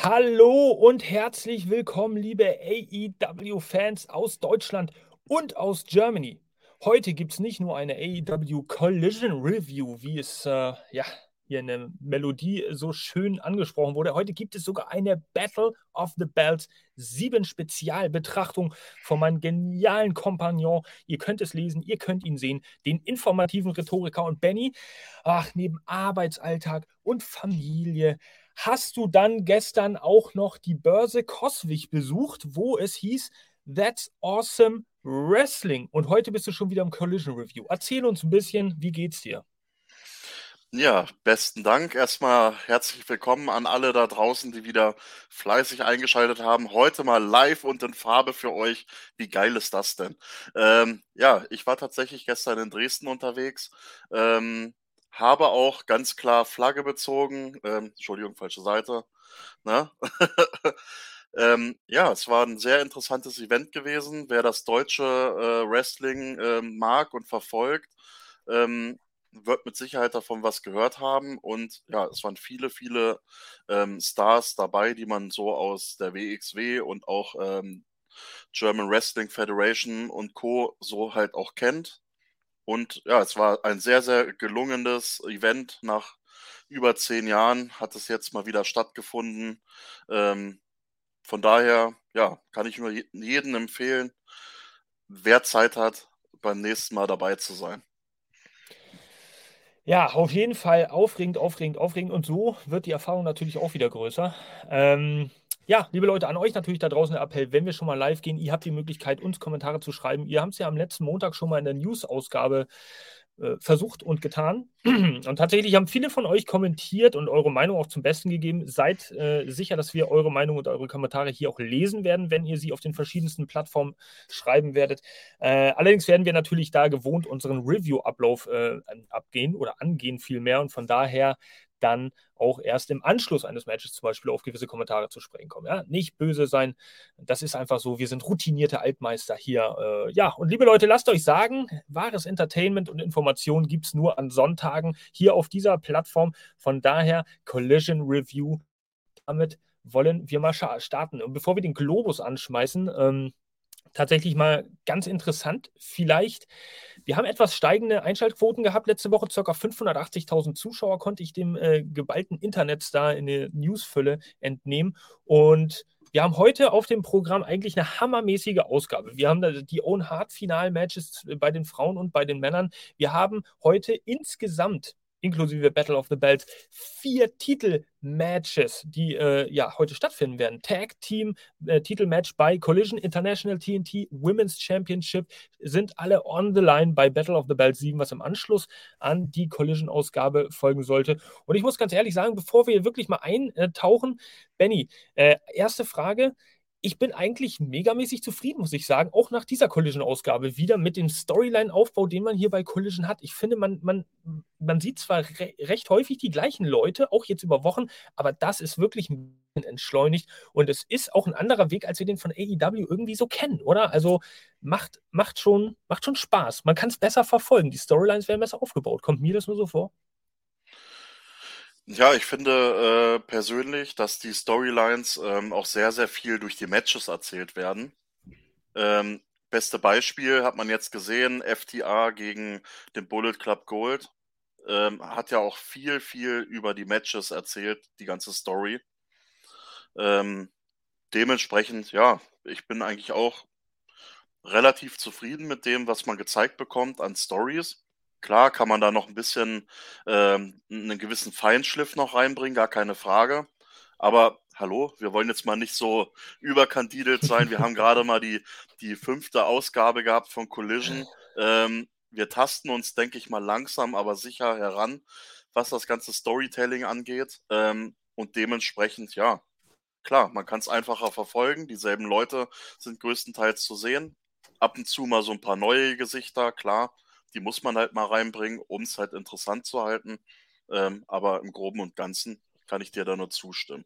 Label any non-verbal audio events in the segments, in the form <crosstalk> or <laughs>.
Hallo und herzlich willkommen, liebe AEW-Fans aus Deutschland und aus Germany. Heute gibt es nicht nur eine AEW Collision Review, wie es äh, ja hier in der Melodie so schön angesprochen wurde. Heute gibt es sogar eine Battle of the Belts 7 Spezialbetrachtung von meinem genialen Kompagnon. Ihr könnt es lesen, ihr könnt ihn sehen, den informativen Rhetoriker und Benny. Ach, neben Arbeitsalltag und Familie hast du dann gestern auch noch die Börse Coswig besucht, wo es hieß, That's awesome Wrestling. Und heute bist du schon wieder im Collision Review. Erzähl uns ein bisschen, wie geht's dir? Ja, besten Dank. Erstmal herzlich willkommen an alle da draußen, die wieder fleißig eingeschaltet haben. Heute mal live und in Farbe für euch. Wie geil ist das denn? Ähm, ja, ich war tatsächlich gestern in Dresden unterwegs. Ähm, habe auch ganz klar Flagge bezogen. Ähm, Entschuldigung, falsche Seite. Ne? <laughs> Ähm, ja, es war ein sehr interessantes Event gewesen. Wer das deutsche äh, Wrestling äh, mag und verfolgt, ähm, wird mit Sicherheit davon was gehört haben. Und ja, es waren viele, viele ähm, Stars dabei, die man so aus der WXW und auch ähm, German Wrestling Federation und Co. so halt auch kennt. Und ja, es war ein sehr, sehr gelungenes Event. Nach über zehn Jahren hat es jetzt mal wieder stattgefunden. Ähm, von daher, ja, kann ich nur jedem empfehlen, wer Zeit hat, beim nächsten Mal dabei zu sein. Ja, auf jeden Fall aufregend, aufregend, aufregend. Und so wird die Erfahrung natürlich auch wieder größer. Ähm, ja, liebe Leute, an euch natürlich da draußen der Appell, wenn wir schon mal live gehen, ihr habt die Möglichkeit, uns Kommentare zu schreiben. Ihr habt es ja am letzten Montag schon mal in der News-Ausgabe äh, versucht und getan. <clears throat> Und tatsächlich haben viele von euch kommentiert und eure Meinung auch zum Besten gegeben. Seid äh, sicher, dass wir eure Meinung und eure Kommentare hier auch lesen werden, wenn ihr sie auf den verschiedensten Plattformen schreiben werdet. Äh, allerdings werden wir natürlich da gewohnt unseren Review-Ablauf äh, abgehen oder angehen vielmehr. Und von daher dann auch erst im Anschluss eines Matches zum Beispiel auf gewisse Kommentare zu sprechen kommen. Ja? Nicht böse sein, das ist einfach so. Wir sind routinierte Altmeister hier. Äh, ja, und liebe Leute, lasst euch sagen, wahres Entertainment und Information gibt es nur an Sonntagen hier auf dieser Plattform. Von daher Collision Review. Damit wollen wir mal starten. Und bevor wir den Globus anschmeißen, ähm, tatsächlich mal ganz interessant. Vielleicht, wir haben etwas steigende Einschaltquoten gehabt letzte Woche, ca. 580.000 Zuschauer konnte ich dem äh, geballten Internetstar in der Newsfülle entnehmen. Und wir haben heute auf dem Programm eigentlich eine hammermäßige Ausgabe. Wir haben die Own Hard Final Matches bei den Frauen und bei den Männern. Wir haben heute insgesamt inklusive Battle of the Belts, vier Titelmatches, die äh, ja heute stattfinden werden. Tag Team äh, Titelmatch bei Collision International TNT Women's Championship sind alle on the line bei Battle of the Belts 7, was im Anschluss an die Collision-Ausgabe folgen sollte. Und ich muss ganz ehrlich sagen, bevor wir wirklich mal eintauchen, Benny, äh, erste Frage ich bin eigentlich megamäßig zufrieden, muss ich sagen, auch nach dieser Collision-Ausgabe wieder mit dem Storyline-Aufbau, den man hier bei Collision hat. Ich finde, man, man, man sieht zwar re recht häufig die gleichen Leute, auch jetzt über Wochen, aber das ist wirklich ein bisschen entschleunigt und es ist auch ein anderer Weg, als wir den von AEW irgendwie so kennen, oder? Also macht, macht, schon, macht schon Spaß. Man kann es besser verfolgen. Die Storylines werden besser aufgebaut. Kommt mir das nur so vor? Ja, ich finde äh, persönlich, dass die Storylines ähm, auch sehr, sehr viel durch die Matches erzählt werden. Ähm, beste Beispiel hat man jetzt gesehen, FTA gegen den Bullet Club Gold. Ähm, hat ja auch viel, viel über die Matches erzählt, die ganze Story. Ähm, dementsprechend, ja, ich bin eigentlich auch relativ zufrieden mit dem, was man gezeigt bekommt an Stories. Klar kann man da noch ein bisschen ähm, 'nen gewissen Feinschliff noch reinbringen, gar keine Frage. Aber hallo, wir wollen jetzt mal nicht so überkandidelt sein. Wir haben gerade mal die die 5. Ausgabe gehabt von Collision. Ähm, wir tasten uns, denke ich mal, langsam, aber sicher heran, was das ganze Storytelling angeht. Ähm, und dementsprechend, ja, klar, man kann es einfacher verfolgen. Dieselben Leute sind größtenteils zu sehen. Ab und zu mal so ein paar neue Gesichter, klar. Die muss man halt mal reinbringen, um es halt interessant zu halten. Ähm, aber im Groben und Ganzen kann ich dir da nur zustimmen.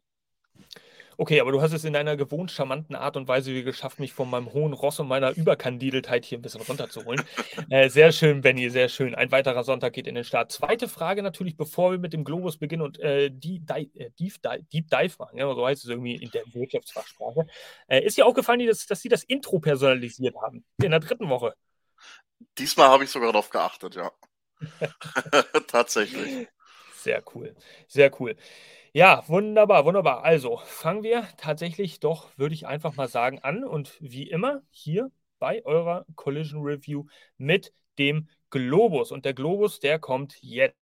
Okay, aber du hast es in einer gewohnt charmanten Art und Weise geschafft, mich von meinem hohen Ross und meiner Überkandideltheit hier ein bisschen runterzuholen. <laughs> äh, sehr schön, Benny, sehr schön. Ein weiterer Sonntag geht in den Start. Zweite Frage natürlich, bevor wir mit dem Globus beginnen und äh, Deep, Dive, äh, Deep, Dive, Deep Dive machen, ja, so heißt es irgendwie in der Wirtschaftsfachsprache. Äh, ist dir aufgefallen, dass, dass sie das Intro personalisiert haben in der dritten Woche? Diesmal habe ich sogar darauf geachtet, ja. <laughs> Tatsächlich. Sehr cool, sehr cool. Ja, wunderbar, wunderbar. Also fangen wir tatsächlich doch, würde ich einfach mal sagen, an. Und wie immer hier bei eurer Collision Review mit dem Globus. Und der Globus, der kommt jetzt.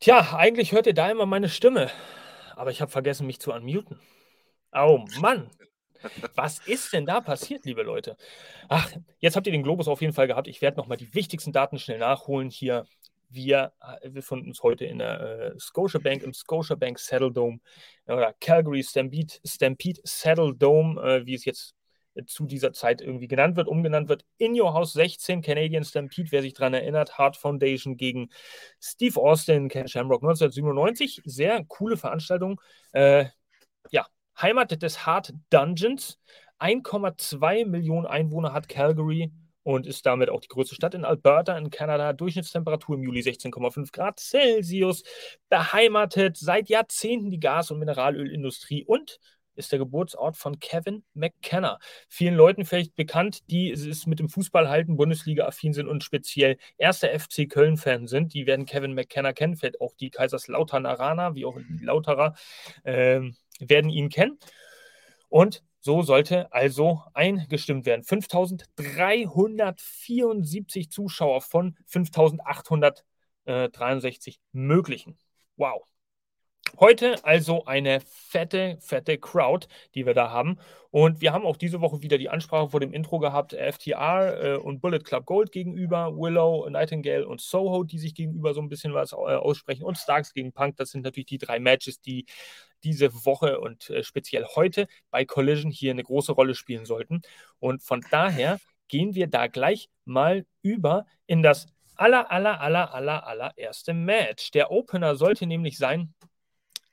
Tja, eigentlich hört ihr da immer meine Stimme. Aber ich habe vergessen, mich zu unmuten. Oh Mann. Was ist denn da passiert, liebe Leute? Ach, jetzt habt ihr den Globus auf jeden Fall gehabt. Ich werde nochmal die wichtigsten Daten schnell nachholen hier. Wir äh, befinden uns heute in der äh, Scotiabank, im Scotiabank Saddle Dome oder Calgary Stampede, Stampede Saddle Dome, äh, wie es jetzt zu dieser Zeit irgendwie genannt wird, umgenannt wird. In Your House 16, Canadian Stampede, wer sich daran erinnert, Hart Foundation gegen Steve Austin, Ken Shamrock 1997. Sehr coole Veranstaltung. Äh, ja, Heimat des Hart Dungeons. 1,2 Millionen Einwohner hat Calgary und ist damit auch die größte Stadt in Alberta in Kanada. Durchschnittstemperatur im Juli 16,5 Grad Celsius. Beheimatet seit Jahrzehnten die Gas- und Mineralölindustrie und ist der Geburtsort von Kevin McKenna. Vielen Leuten vielleicht bekannt, die es mit dem Fußball halten, Bundesliga-affin sind und speziell erster FC Köln-Fan sind. Die werden Kevin McKenna kennen, vielleicht auch die Kaiserslautern-Arana, wie auch die Lauterer, äh, werden ihn kennen. Und so sollte also eingestimmt werden. 5374 Zuschauer von 5863 möglichen. Wow. Heute also eine fette, fette Crowd, die wir da haben. Und wir haben auch diese Woche wieder die Ansprache vor dem Intro gehabt, FTR äh, und Bullet Club Gold gegenüber, Willow, Nightingale und Soho, die sich gegenüber so ein bisschen was äh, aussprechen und Starks gegen Punk. Das sind natürlich die drei Matches, die diese Woche und äh, speziell heute bei Collision hier eine große Rolle spielen sollten. Und von daher gehen wir da gleich mal über in das aller, aller, aller, aller, allererste Match. Der Opener sollte nämlich sein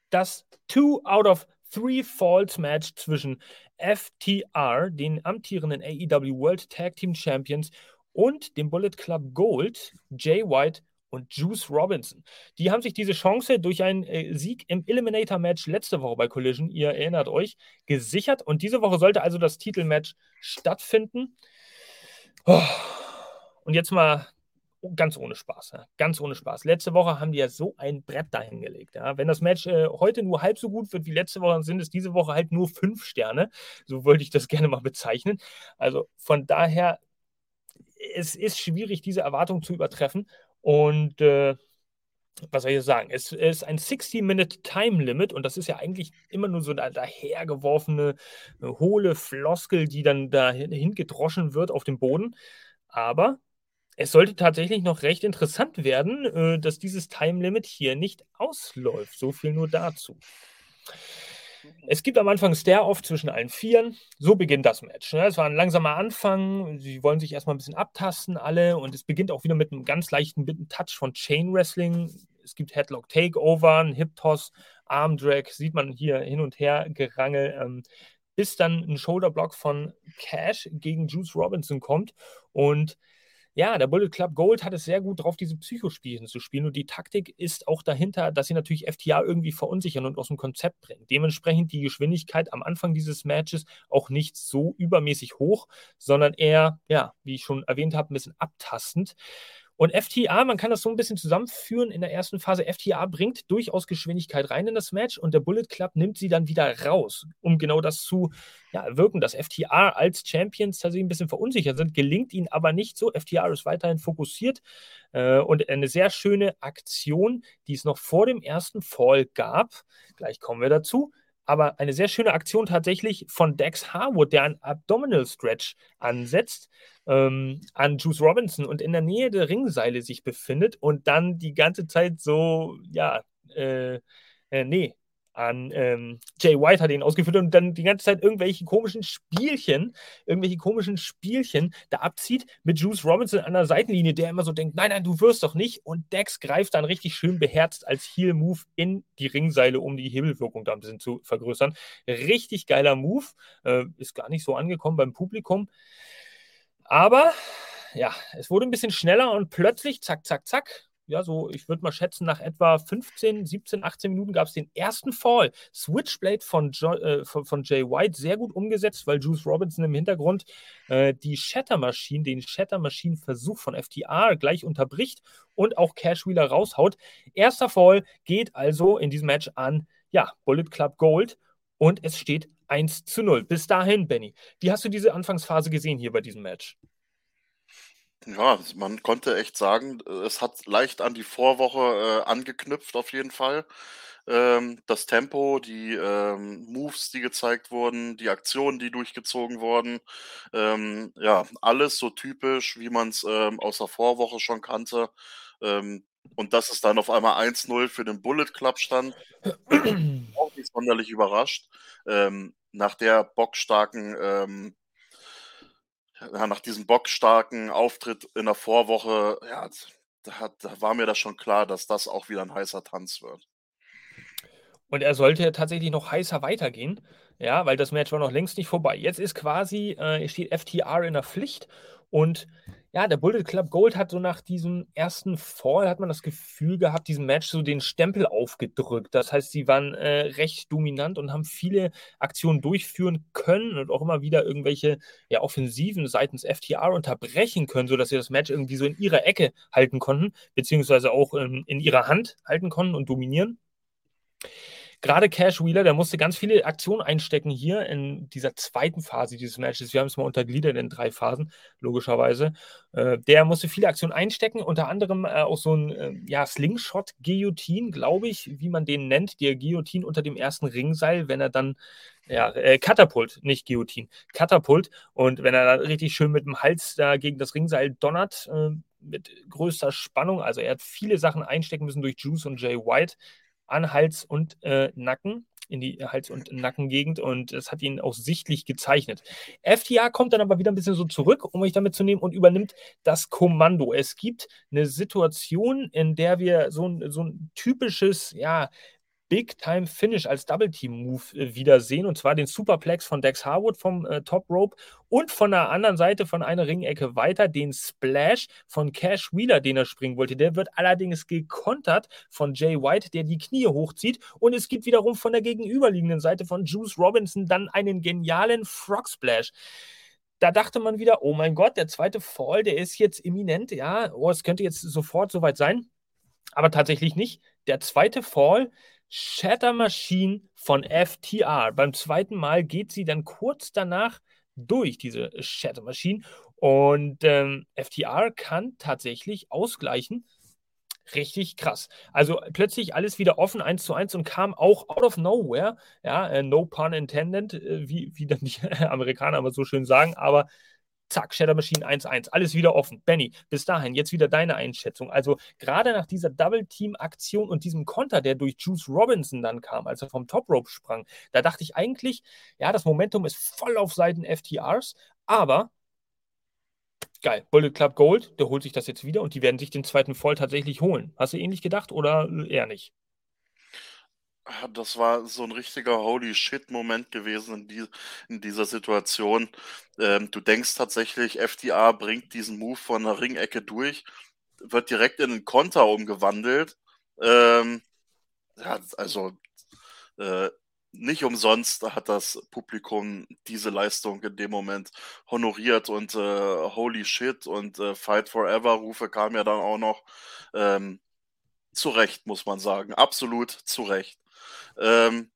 das Two out of Three Falls Match zwischen FTR, den amtierenden AEW World Tag Team Champions, und dem Bullet Club Gold, Jay White und Juice Robinson. Die haben sich diese Chance durch einen äh, Sieg im Eliminator-Match letzte Woche bei Collision, ihr erinnert euch, gesichert. Und diese Woche sollte also das Titelmatch stattfinden. Oh. Und jetzt mal ganz ohne Spaß. Ja. Ganz ohne Spaß. Letzte Woche haben die ja so ein Brett dahingelegt. Ja. Wenn das Match äh, heute nur halb so gut wird wie letzte Woche, dann sind es diese Woche halt nur fünf Sterne. So wollte ich das <laughs> gerne mal bezeichnen. Also von daher, es ist schwierig, diese Erwartung zu übertreffen. Und äh, was soll ich sagen? Es ist ein 60-Minute Time Limit und das ist ja eigentlich immer nur so eine dahergeworfene, hohle Floskel, die dann dahin gedroschen wird auf dem Boden. Aber es sollte tatsächlich noch recht interessant werden, äh, dass dieses Time Limit hier nicht ausläuft. So viel nur dazu. Es gibt am Anfang Stare-Off zwischen allen Vieren. So beginnt das Match. Ne? Es war ein langsamer Anfang. Sie wollen sich erstmal ein bisschen abtasten, alle. Und es beginnt auch wieder mit einem ganz leichten Touch von Chain Wrestling. es gibt Headlock Takeover, ein Hip Toss, Arm Drag, sieht man hier hin und her gerangel. Ähm, bis dann ein Shoulderblock von Cash gegen Juice Robinson kommt. Und ja, der Bullet Club Gold hat es sehr gut drauf, diese Psychospielchen zu spielen. Und die Taktik ist auch dahinter, dass sie natürlich FTA irgendwie verunsichern und aus dem Konzept bringen. Dementsprechend die Geschwindigkeit am Anfang dieses Matches auch nicht so übermäßig hoch, sondern eher, ja, wie ich schon erwähnt habe, ein bisschen abtastend. Und FTA, man kann das so ein bisschen zusammenführen in der ersten Phase. FTA bringt durchaus Geschwindigkeit rein in das Match und der Bullet Club nimmt sie dann wieder raus, um genau das zu ja, wirken, dass FTA als Champions tatsächlich ein bisschen verunsichert sind. Gelingt ihnen aber nicht so. FTA ist weiterhin fokussiert äh, und eine sehr schöne Aktion, die es noch vor dem ersten Fall gab. Gleich kommen wir dazu aber eine sehr schöne Aktion tatsächlich von Dex Harwood, der einen Abdominal Stretch ansetzt ähm, an Juice Robinson und in der Nähe der Ringseile sich befindet und dann die ganze Zeit so, ja, äh, äh, nee, an ähm, Jay White hat ihn ausgeführt und dann die ganze Zeit irgendwelche komischen Spielchen, irgendwelche komischen Spielchen da abzieht mit Juice Robinson an der Seitenlinie, der immer so denkt, nein, nein, du wirst doch nicht. Und Dex greift dann richtig schön beherzt als Heel-Move in die Ringseile, um die Hebelwirkung da ein bisschen zu vergrößern. Richtig geiler Move, äh, ist gar nicht so angekommen beim Publikum. Aber ja, es wurde ein bisschen schneller und plötzlich, zack, zack, zack, ja, so, ich würde mal schätzen, nach etwa 15, 17, 18 Minuten gab es den ersten Fall. Switchblade von, jo äh, von, von, Jay White, sehr gut umgesetzt, weil Juice Robinson im Hintergrund äh, die Shatter Machine, den Shatter Machine Versuch von FTR gleich unterbricht und auch Cash Wheeler raushaut. Erster Fall geht also in diesem Match an, ja, Bullet Club Gold und es steht 1 zu 0. Bis dahin, Benny. Wie hast du diese Anfangsphase gesehen hier bei diesem Match? Ja, man konnte echt sagen, es hat leicht an die Vorwoche, äh, angeknüpft auf jeden Fall. Ähm, das Tempo, die, ähm, Moves, die gezeigt wurden, die Aktionen, die durchgezogen wurden, ähm, ja, alles so typisch, wie man's, ähm, aus der Vorwoche schon kannte. Ähm, und dass es dann auf einmal 1:0 für den Bullet Club stand, <clears throat> auch nicht sonderlich überrascht. Ähm, nach der bockstarken, ja, nach diesem bockstarken Auftritt in der Vorwoche, ja, da, da war mir das schon klar, dass das auch wieder ein heißer Tanz wird. Und er sollte tatsächlich noch heißer weitergehen, ja, weil das Match war noch längst nicht vorbei. Jetzt ist quasi, äh, steht FTR in der Pflicht und ja, der Bullet Club Gold hat so nach diesem ersten Fall, hat man das Gefühl gehabt, diesem Match so den Stempel aufgedrückt. Das heißt, sie waren äh, recht dominant und haben viele Aktionen durchführen können und auch immer wieder irgendwelche ja, Offensiven seitens FTR unterbrechen können, sodass sie das Match irgendwie so in ihrer Ecke halten konnten, beziehungsweise auch in, in ihrer Hand halten konnten und dominieren. Gerade Cash Wheeler, der musste ganz viele Aktionen einstecken hier in dieser zweiten Phase dieses Matches. Wir haben es mal untergliedert in drei Phasen, logischerweise. Äh, der musste viele Aktionen einstecken, unter anderem äh, auch so ein äh, ja, Slingshot-Guillotine, glaube ich, wie man den nennt, der Guillotine unter dem ersten Ringseil, wenn er dann ja, äh, Katapult, nicht Guillotine, Katapult. Und wenn er dann richtig schön mit dem Hals da gegen das Ringseil donnert, äh, mit größter Spannung, also er hat viele Sachen einstecken müssen durch Juice und Jay White, an Hals und äh, Nacken, in die Hals- und Nackengegend und das hat ihn auch sichtlich gezeichnet. FTA kommt dann aber wieder ein bisschen so zurück, um euch damit zu nehmen und übernimmt das Kommando. Es gibt eine Situation, in der wir so ein, so ein typisches, ja, Big-Time-Finish als Double-Team-Move äh, wiedersehen. Und zwar den Superplex von Dex Harwood vom äh, Top Rope und von der anderen Seite von einer Ringecke weiter den Splash von Cash Wheeler, den er springen wollte. Der wird allerdings gekontert von Jay White, der die Knie hochzieht. Und es gibt wiederum von der gegenüberliegenden Seite von Juice Robinson dann einen genialen Frog Splash da dachte man wieder, oh mein Gott, der zweite Fall, der ist jetzt imminent, ja, oh, es könnte jetzt sofort soweit sein, aber tatsächlich nicht. Der zweite Fall Shatter Machine von FTR. Beim zweiten Mal geht sie dann kurz danach durch diese Shatter Machine und ähm, FTR kann tatsächlich ausgleichen. Richtig krass. Also plötzlich alles wieder offen, eins zu eins und kam auch out of nowhere. Ja, äh, no pun intended, äh, wie, wie dann die <laughs> Amerikaner aber so schön sagen, aber zack, Shadow Machine 1-1, alles wieder offen. Benny, bis dahin, jetzt wieder deine Einschätzung. Also gerade nach dieser Double-Team-Aktion und diesem Konter, der durch Juice Robinson dann kam, als er vom Top Rope sprang, da dachte ich eigentlich, ja, das Momentum ist voll auf Seiten FTRs, aber Geil. Bullet Club Gold, der holt sich das jetzt wieder und die werden sich den zweiten Fall tatsächlich holen. Hast du ähnlich gedacht oder eher nicht? Das war so ein richtiger Holy Shit-Moment gewesen in, die, in dieser Situation. Ähm, du denkst tatsächlich, FDA bringt diesen Move von der Ringecke durch, wird direkt in einen Konter umgewandelt. Ähm, ja, also äh, nicht umsonst hat das Publikum diese Leistung in dem Moment honoriert und äh, Holy Shit und äh, Fight Forever Rufe kamen ja dann auch noch. Ähm, zu Recht, muss man sagen. Absolut zu Recht. Ähm,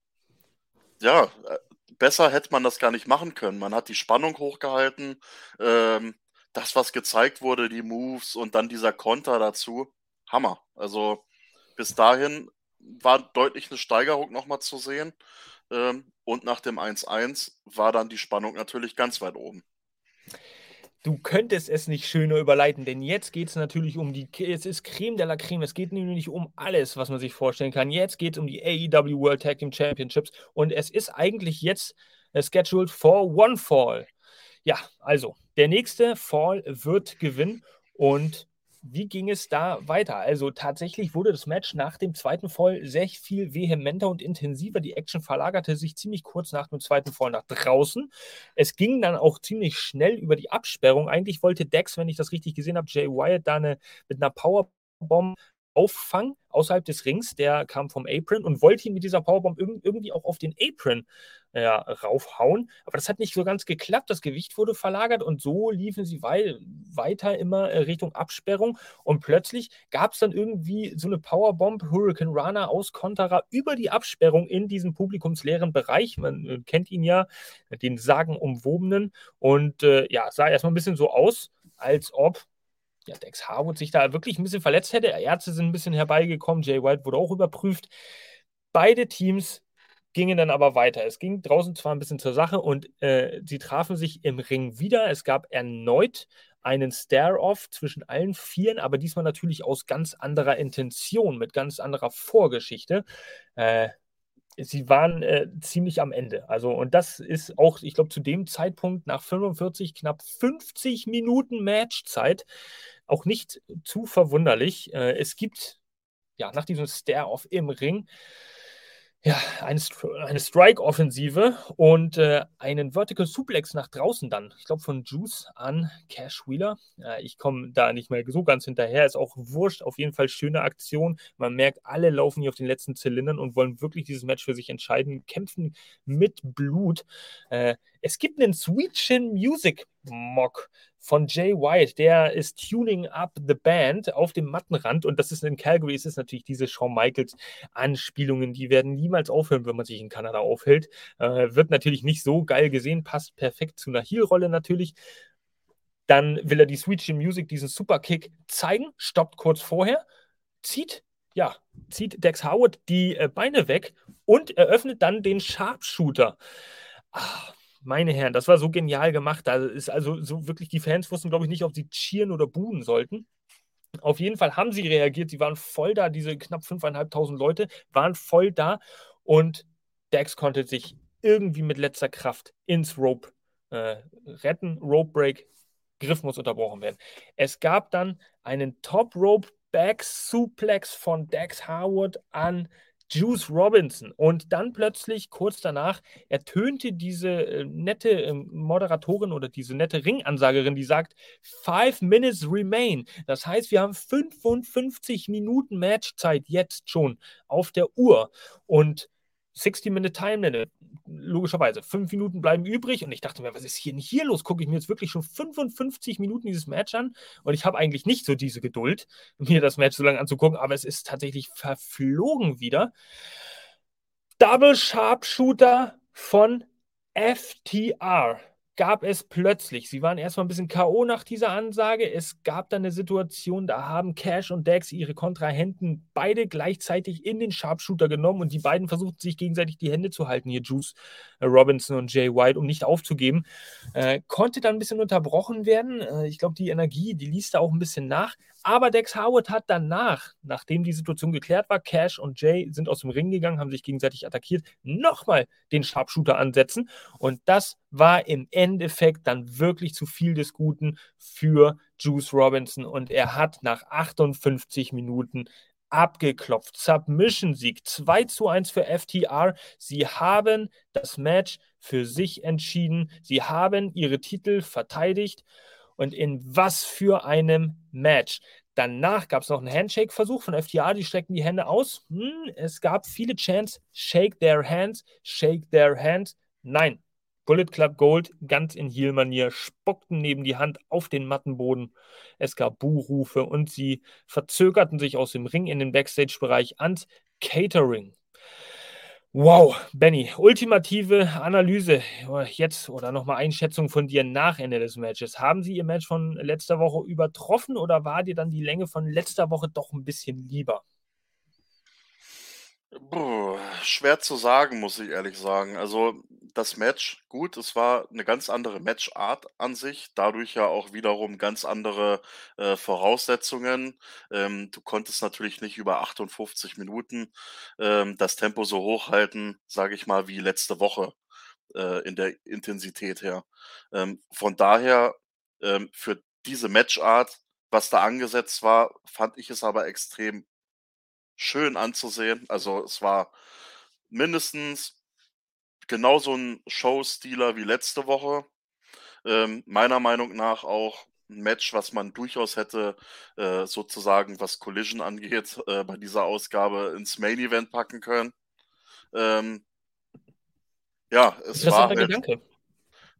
ja, äh, besser hätte man das gar nicht machen können. Man hat die Spannung hochgehalten. Ähm, das, was gezeigt wurde, die Moves und dann dieser Konter dazu, Hammer. Also bis dahin war deutlich eine Steigerung nochmal zu sehen. Ähm, und nach dem 1-1 war dann die Spannung natürlich ganz weit oben. Du könntest es nicht schöner überleiten, denn jetzt geht es natürlich um die, es ist Creme de la Creme, es geht nämlich um alles, was man sich vorstellen kann. Jetzt geht es um die AEW World Tag Team Championships und es ist eigentlich jetzt äh, scheduled for One Fall. Ja, also der nächste Fall wird gewinnen und wie ging es da weiter? Also tatsächlich wurde das Match nach dem zweiten Fall sehr viel vehementer und intensiver. Die Action verlagerte sich ziemlich kurz nach dem zweiten Fall nach draußen. Es ging dann auch ziemlich schnell über die Absperrung. Eigentlich wollte Dex, wenn ich das richtig gesehen habe, Jay Wyatt da eine, mit einer Powerbomb auffangen außerhalb des Rings, der kam vom Apron und wollte ihn mit dieser Powerbomb irgendwie auch auf den Apron ja, raufhauen. Aber das hat nicht so ganz geklappt. Das Gewicht wurde verlagert und so liefen sie wei weiter immer äh, Richtung Absperrung. Und plötzlich gab es dann irgendwie so eine Powerbomb, Hurricane Runner aus Contra über die Absperrung in diesem publikumsleeren Bereich. Man äh, kennt ihn ja, den sagenumwobenen. Und äh, ja, sah erstmal ein bisschen so aus, als ob ja, Dex Harwood sich da wirklich ein bisschen verletzt hätte. Ärzte sind ein bisschen herbeigekommen. Jay White wurde auch überprüft. Beide Teams gingen dann aber weiter. Es ging draußen zwar ein bisschen zur Sache und äh, sie trafen sich im Ring wieder. Es gab erneut einen Stare-Off zwischen allen Vieren, aber diesmal natürlich aus ganz anderer Intention, mit ganz anderer Vorgeschichte. Äh, sie waren äh, ziemlich am Ende. Also, und das ist auch, ich glaube, zu dem Zeitpunkt nach 45, knapp 50 Minuten Matchzeit auch nicht zu verwunderlich. Äh, es gibt ja nach diesem Stare-Off im Ring ja, eine, eine Strike-Offensive und äh, einen Vertical Suplex nach draußen dann. Ich glaube von Juice an Cash Wheeler. Äh, ich komme da nicht mehr so ganz hinterher. Ist auch wurscht. Auf jeden Fall schöne Aktion. Man merkt, alle laufen hier auf den letzten Zylindern und wollen wirklich dieses Match für sich entscheiden. Kämpfen mit Blut. Äh, es gibt einen Sweet Chin Music Mock von Jay White, der ist Tuning Up the Band auf dem Mattenrand und das ist in Calgary, es ist natürlich diese Shawn Michaels Anspielungen, die werden niemals aufhören, wenn man sich in Kanada aufhält. Äh, wird natürlich nicht so geil gesehen, passt perfekt zu einer Heel-Rolle natürlich. Dann will er die Switch in Music, diesen Superkick zeigen, stoppt kurz vorher, zieht, ja, zieht Dex Howard die äh, Beine weg und eröffnet dann den Sharpshooter. Ah, meine Herren, das war so genial gemacht. Da ist also so wirklich, die Fans wussten, glaube ich, nicht, ob sie cheeren oder buhen sollten. Auf jeden Fall haben sie reagiert. Sie waren voll da. Diese knapp 5.500 Leute waren voll da. Und Dex konnte sich irgendwie mit letzter Kraft ins Rope äh, retten. Rope Break. Griff muss unterbrochen werden. Es gab dann einen Top Rope Back Suplex von Dex Harwood an Juice Robinson. Und dann plötzlich, kurz danach, ertönte diese äh, nette äh, Moderatorin oder diese nette Ringansagerin, die sagt, five minutes remain. Das heißt, wir haben 55 Minuten Matchzeit jetzt schon auf der Uhr. Und 60-Minute Time Limit, logischerweise. Fünf Minuten bleiben übrig und ich dachte mir, was ist hier nicht hier los? Gucke ich mir jetzt wirklich schon 55 Minuten dieses Match an und ich habe eigentlich nicht so diese Geduld, mir das Match so lange anzugucken, aber es ist tatsächlich verflogen wieder. Double Sharpshooter von FTR gab es plötzlich. Sie waren erstmal ein bisschen K.O. nach dieser Ansage. Es gab dann eine Situation, da haben Cash und Dex ihre Kontrahenten beide gleichzeitig in den Sharpshooter genommen und die beiden versuchten sich gegenseitig die Hände zu halten. Hier Juice Robinson und Jay White, um nicht aufzugeben. Äh, konnte dann ein bisschen unterbrochen werden. Äh, ich glaube, die Energie, die ließ da auch ein bisschen nach. Aber Dex Howard hat danach, nachdem die Situation geklärt war, Cash und Jay sind aus dem Ring gegangen, haben sich gegenseitig attackiert, nochmal den Sharpshooter ansetzen. Und das war im Endeffekt dann wirklich zu viel des Guten für Juice Robinson. Und er hat nach 58 Minuten abgeklopft. Submission-Sieg 2 zu 1 für FTR. Sie haben das Match für sich entschieden. Sie haben ihre Titel verteidigt. Und in was für einem Match. Danach gab es noch einen Handshake-Versuch von FTR, die streckten die Hände aus. Hm, es gab viele Chants, shake their hands, shake their hands. Nein, Bullet Club Gold, ganz in Heel-Manier, spuckten neben die Hand auf den Mattenboden. Es gab Buhrufe und sie verzögerten sich aus dem Ring in den Backstage-Bereich ans Catering. Wow, Benny, ultimative Analyse jetzt oder nochmal Einschätzung von dir nach Ende des Matches. Haben Sie Ihr Match von letzter Woche übertroffen oder war dir dann die Länge von letzter Woche doch ein bisschen lieber? Boah, schwer zu sagen, muss ich ehrlich sagen. Also das Match, gut, es war eine ganz andere Matchart an sich, dadurch ja auch wiederum ganz andere äh, Voraussetzungen. Ähm, du konntest natürlich nicht über 58 Minuten ähm, das Tempo so hochhalten, sage ich mal, wie letzte Woche äh, in der Intensität her. Ähm, von daher ähm, für diese Matchart, was da angesetzt war, fand ich es aber extrem schön anzusehen. Also es war mindestens genauso ein Show-Stealer wie letzte Woche. Ähm, meiner Meinung nach auch ein Match, was man durchaus hätte, äh, sozusagen, was Collision <laughs> angeht, äh, bei dieser Ausgabe ins Main Event packen können. Ähm, ja, es war, halt,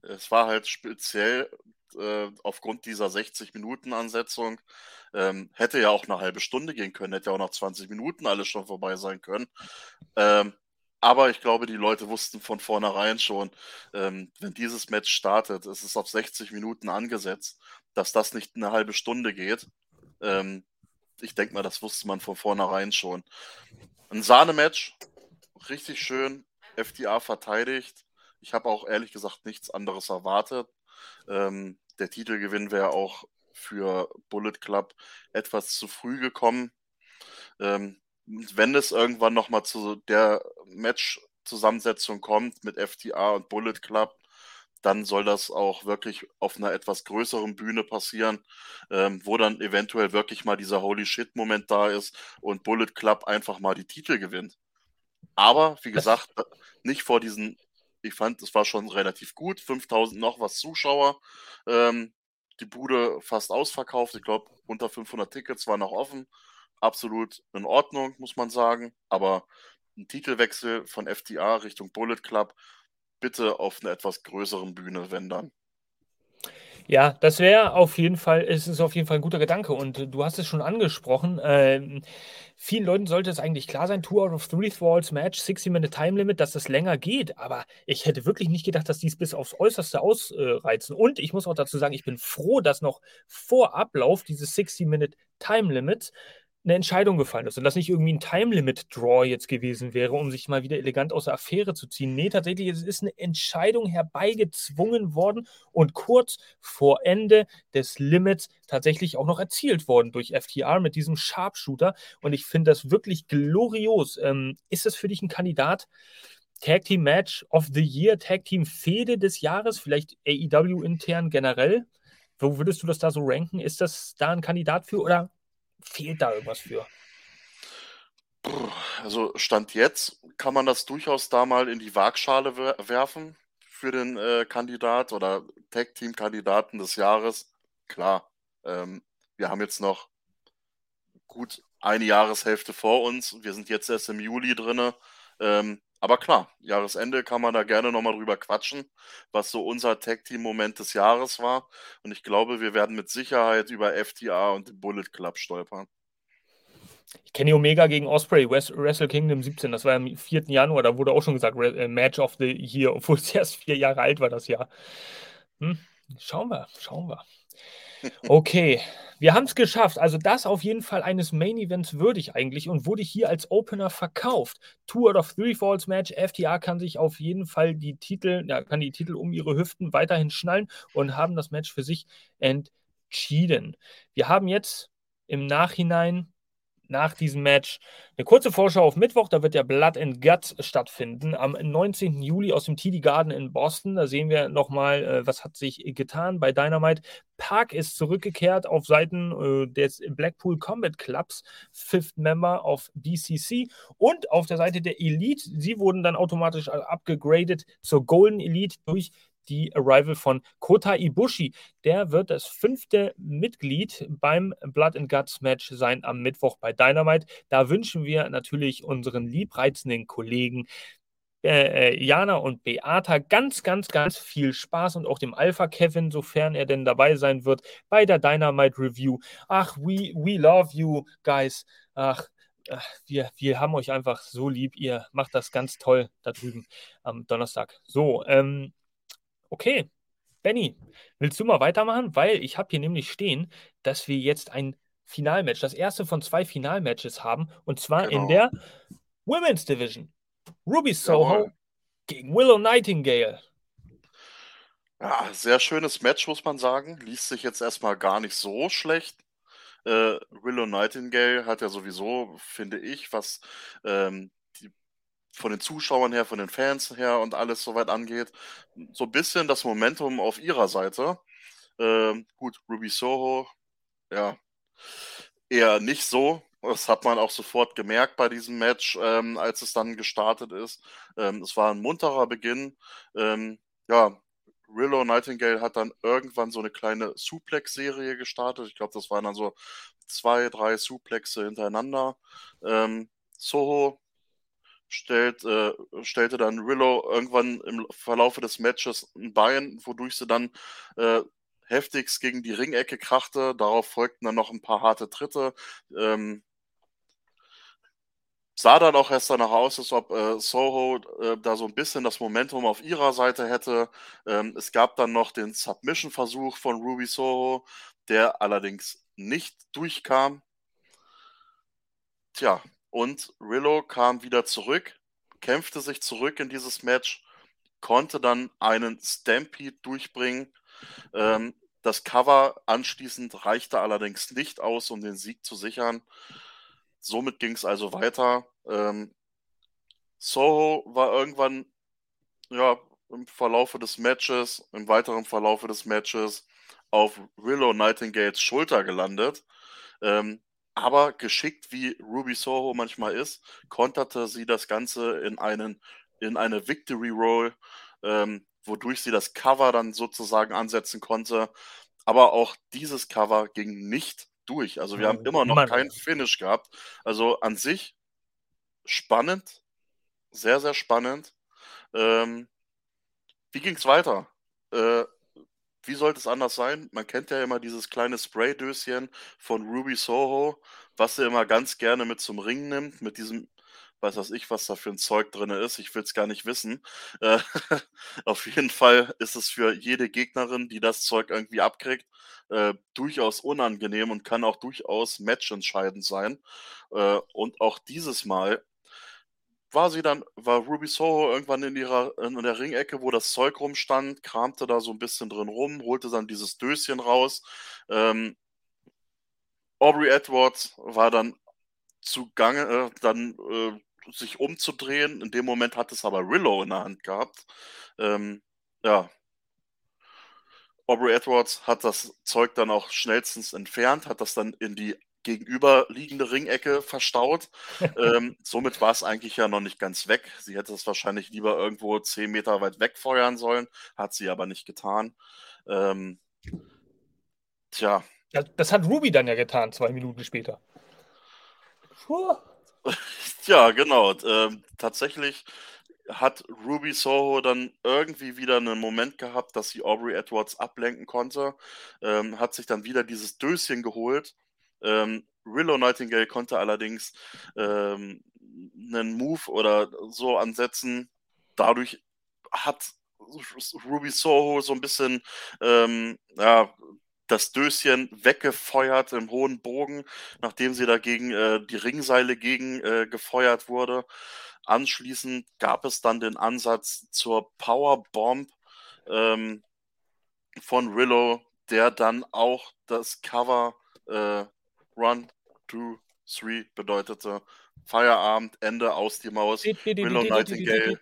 es war halt speziell äh, aufgrund dieser 60-Minuten-Ansetzung ähm, hätte ja auch eine halbe Stunde gehen können, hätte ja auch nach 20 Minuten alles schon vorbei sein können. Ähm, aber ich glaube, die Leute wussten von vornherein schon, ähm, wenn dieses Match startet, es ist auf 60 Minuten angesetzt, dass das nicht eine halbe Stunde geht. Ähm, ich denke mal, das wusste man von vornherein schon. Ein Sahnematch, richtig schön, FDA verteidigt. Ich habe auch ehrlich gesagt nichts anderes erwartet. Ähm, der Titelgewinn wäre auch für Bullet Club etwas zu früh gekommen. Ähm, wenn es irgendwann nochmal zu der Match-Zusammensetzung kommt mit FTA und Bullet Club, dann soll das auch wirklich auf einer etwas größeren Bühne passieren, ähm, wo dann eventuell wirklich mal dieser Holy Shit-Moment da ist und Bullet Club einfach mal die Titel gewinnt. Aber, wie gesagt, nicht vor diesen ich fand, es war schon relativ gut. 5000 noch was Zuschauer. Ähm, die Bude fast ausverkauft. Ich glaube, unter 500 Tickets waren noch offen. Absolut in Ordnung, muss man sagen. Aber ein Titelwechsel von FTA Richtung Bullet Club bitte auf einer etwas größeren Bühne, wenn dann. Ja, das wäre auf jeden Fall, es ist auf jeden Fall ein guter Gedanke und du hast es schon angesprochen. Ähm, vielen Leuten sollte es eigentlich klar sein, Two out of Three Falls Match, 60-Minute Time Limit, dass das länger geht. Aber ich hätte wirklich nicht gedacht, dass die es bis aufs Äußerste ausreizen. Und ich muss auch dazu sagen, ich bin froh, dass noch vor Ablauf dieses 60-Minute Time Limits eine Entscheidung gefallen ist und das nicht irgendwie ein Time-Limit-Draw jetzt gewesen wäre, um sich mal wieder elegant aus der Affäre zu ziehen. Nee, tatsächlich, es ist eine Entscheidung herbeigezwungen worden und kurz vor Ende des Limits tatsächlich auch noch erzielt worden durch FTR mit diesem Sharpshooter und ich finde das wirklich glorios. Ähm, ist das für dich ein Kandidat? Tag Team Match of the Year, Tag Team Fehde des Jahres, vielleicht AEW intern generell? Wo würdest du das da so ranken? Ist das da ein Kandidat für oder fehlt da irgendwas für? Also Stand jetzt kann man das durchaus da mal in die Waagschale werfen für den äh, Kandidat oder Tag-Team-Kandidaten des Jahres. Klar, ähm, wir haben jetzt noch gut eine Jahreshälfte vor uns. Wir sind jetzt erst im Juli drin. Ähm, aber klar, Jahresende kann man da gerne nochmal drüber quatschen, was so unser Tag-Team-Moment des Jahres war. Und ich glaube, wir werden mit Sicherheit über FTA und den Bullet Club stolpern. Ich kenne Omega gegen Osprey, Wrestle Kingdom 17, das war am 4. Januar, da wurde auch schon gesagt, äh, Match of the Year, <laughs> obwohl es erst vier Jahre alt war das Jahr. Hm? Schauen wir, schauen wir. Okay, wir haben es geschafft. Also das auf jeden Fall eines Main Events würdig eigentlich und wurde hier als Opener verkauft. Two out of three Falls Match. FTA kann sich auf jeden Fall die Titel, ja, kann die Titel um ihre Hüften weiterhin schnallen und haben das Match für sich entschieden. Wir haben jetzt im Nachhinein nach diesem Match. Eine kurze Vorschau auf Mittwoch, da wird der Blood and Guts stattfinden. Am 19. Juli aus dem TD Garden in Boston. Da sehen wir nochmal, äh, was hat sich getan bei Dynamite. Park ist zurückgekehrt auf Seiten äh, des Blackpool Combat Clubs, Fifth Member of BCC. Und auf der Seite der Elite, sie wurden dann automatisch abgegradet zur Golden Elite durch die Arrival von Kota Ibushi. Der wird das fünfte Mitglied beim Blood and Guts Match sein am Mittwoch bei Dynamite. Da wünschen wir natürlich unseren liebreizenden Kollegen äh, äh, Jana und Beata ganz, ganz, ganz viel Spaß und auch dem Alpha Kevin, sofern er denn dabei sein wird, bei der Dynamite Review. Ach, we, we love you, guys. Ach, wir, wir haben euch einfach so lieb. Ihr macht das ganz toll da drüben am Donnerstag. So, ähm, Okay, Benny, willst du mal weitermachen? Weil ich habe hier nämlich stehen, dass wir jetzt ein Finalmatch, das erste von zwei Finalmatches haben, und zwar genau. in der Women's Division. Ruby Soho Jawohl. gegen Willow Nightingale. Ja, sehr schönes Match, muss man sagen. Liest sich jetzt erstmal gar nicht so schlecht. Äh, Willow Nightingale hat ja sowieso, finde ich, was ähm, von den Zuschauern her, von den Fans her und alles soweit angeht, so ein bisschen das Momentum auf ihrer Seite. Ähm, gut, Ruby Soho, ja, eher nicht so. Das hat man auch sofort gemerkt bei diesem Match, ähm, als es dann gestartet ist. Ähm, es war ein munterer Beginn. Ähm, ja, Willow Nightingale hat dann irgendwann so eine kleine Suplex-Serie gestartet. Ich glaube, das waren dann so zwei, drei Suplexe hintereinander. Ähm, Soho stellt, äh, stellte dann Willow irgendwann im Verlaufe des Matches ein Bein, wodurch sie dann äh, heftigst gegen die Ringecke krachte. Darauf folgten dann noch ein paar harte Tritte. Ähm, sah dann auch erst danach aus, als ob äh, Soho äh, da so ein bisschen das Momentum auf ihrer Seite hätte. Ähm, es gab dann noch den Submission-Versuch von Ruby Soho, der allerdings nicht durchkam. Tja, und Willow kam wieder zurück, kämpfte sich zurück in dieses Match, konnte dann einen Stampede durchbringen. Ähm, das Cover anschließend reichte allerdings nicht aus, um den Sieg zu sichern. Somit ging es also weiter. Ähm, Soho war irgendwann ja, im Verlaufe des Matches, im weiteren Verlaufe des Matches auf Willow Nightingales Schulter gelandet. Ähm, aber geschickt wie Ruby Soho manchmal ist, konterte sie das Ganze in, einen, in eine Victory Roll, ähm, wodurch sie das Cover dann sozusagen ansetzen konnte. Aber auch dieses Cover ging nicht durch. Also wir haben immer noch keinen Finish gehabt. Also an sich spannend, sehr, sehr spannend. Ähm, wie ging es weiter? Äh, wie sollte es anders sein? Man kennt ja immer dieses kleine Spraydöschen von Ruby Soho, was er immer ganz gerne mit zum Ring nimmt, mit diesem, weiß was ich, was da für ein Zeug drin ist. Ich will es gar nicht wissen. Äh, <laughs> auf jeden Fall ist es für jede Gegnerin, die das Zeug irgendwie abkriegt, äh, durchaus unangenehm und kann auch durchaus matchentscheidend sein. Äh, und auch dieses Mal war sie dann, war Ruby Soho irgendwann in ihrer, in der Ringecke, wo das Zeug rumstand, kramte da so ein bisschen drin rum, holte dann dieses Döschen raus. Ähm, Aubrey Edwards war dann zugange, äh, dann äh, sich umzudrehen. In dem Moment hat es aber Willow in der Hand gehabt. Ähm, ja. Aubrey Edwards hat das Zeug dann auch schnellstens entfernt, hat das dann in die gegenüberliegende Ringecke verstaut. <laughs> ähm, somit war es eigentlich ja noch nicht ganz weg. Sie hätte es wahrscheinlich lieber irgendwo zehn Meter weit weg feuern sollen, hat sie aber nicht getan. Ähm, tja. Ja, das hat Ruby dann ja getan, zwei Minuten später. Puh. <laughs> ja, genau. Ähm, tatsächlich hat Ruby Soho dann irgendwie wieder einen Moment gehabt, dass sie Aubrey Edwards ablenken konnte, ähm, hat sich dann wieder dieses Döschen geholt ähm, Willow Nightingale konnte allerdings ähm, einen Move oder so ansetzen. Dadurch hat Ruby Soho so ein bisschen ähm, ja, das Döschen weggefeuert im hohen Bogen, nachdem sie dagegen äh, die Ringseile gegen äh, gefeuert wurde. Anschließend gab es dann den Ansatz zur Powerbomb ähm, von Willow, der dann auch das Cover äh, Run, Two, Three bedeutete. Feierabend, Ende aus die Maus. Willow Nightingale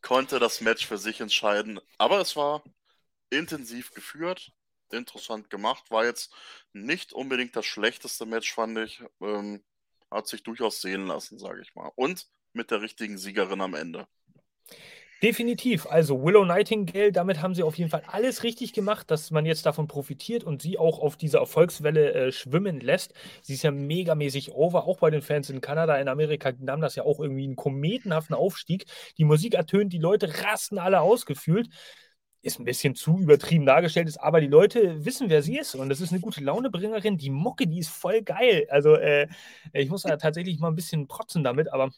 konnte das Match für sich entscheiden. Aber es war intensiv geführt, interessant gemacht. War jetzt nicht unbedingt das schlechteste Match, fand ich. Ähm, hat sich durchaus sehen lassen, sage ich mal. Und mit der richtigen Siegerin am Ende. Definitiv. Also Willow Nightingale, damit haben sie auf jeden Fall alles richtig gemacht, dass man jetzt davon profitiert und sie auch auf dieser Erfolgswelle äh, schwimmen lässt. Sie ist ja megamäßig over, auch bei den Fans in Kanada, in Amerika nahm das ja auch irgendwie einen kometenhaften Aufstieg. Die Musik ertönt, die Leute rasten alle ausgefühlt ist ein bisschen zu übertrieben dargestellt ist, aber die Leute wissen, wer sie ist und das ist eine gute Launebringerin. Die Mucke, die ist voll geil. Also äh, ich muss da tatsächlich mal ein bisschen protzen damit, aber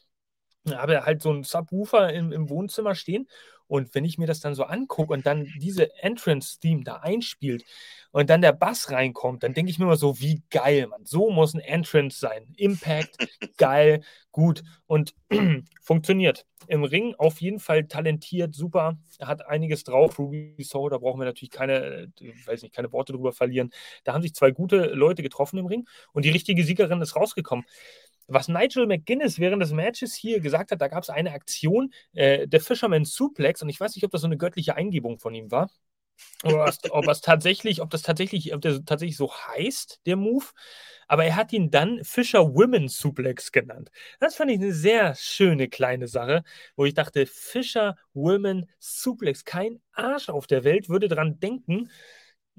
habe halt so einen Subwoofer im, im Wohnzimmer stehen und wenn ich mir das dann so angucke und dann diese Entrance-Theme da einspielt und dann der Bass reinkommt, dann denke ich mir immer so, wie geil, man. So muss ein Entrance sein. Impact, <laughs> geil, gut und <clears throat> funktioniert. Im Ring auf jeden Fall talentiert, super, hat einiges drauf. Ruby Soul, da brauchen wir natürlich keine, weiß nicht, keine Worte drüber verlieren. Da haben sich zwei gute Leute getroffen im Ring und die richtige Siegerin ist rausgekommen was Nigel McGuinness während des Matches hier gesagt hat, da gab es eine Aktion, äh, der Fisherman Suplex, und ich weiß nicht, ob das so eine göttliche Eingebung von ihm war. Oder ob es tatsächlich, ob das tatsächlich, ob der tatsächlich so heißt, der Move. Aber er hat ihn dann Fisher Women Suplex genannt. Das fand ich eine sehr schöne kleine Sache, wo ich dachte, Fisher Women Suplex. Kein Arsch auf der Welt würde dran denken,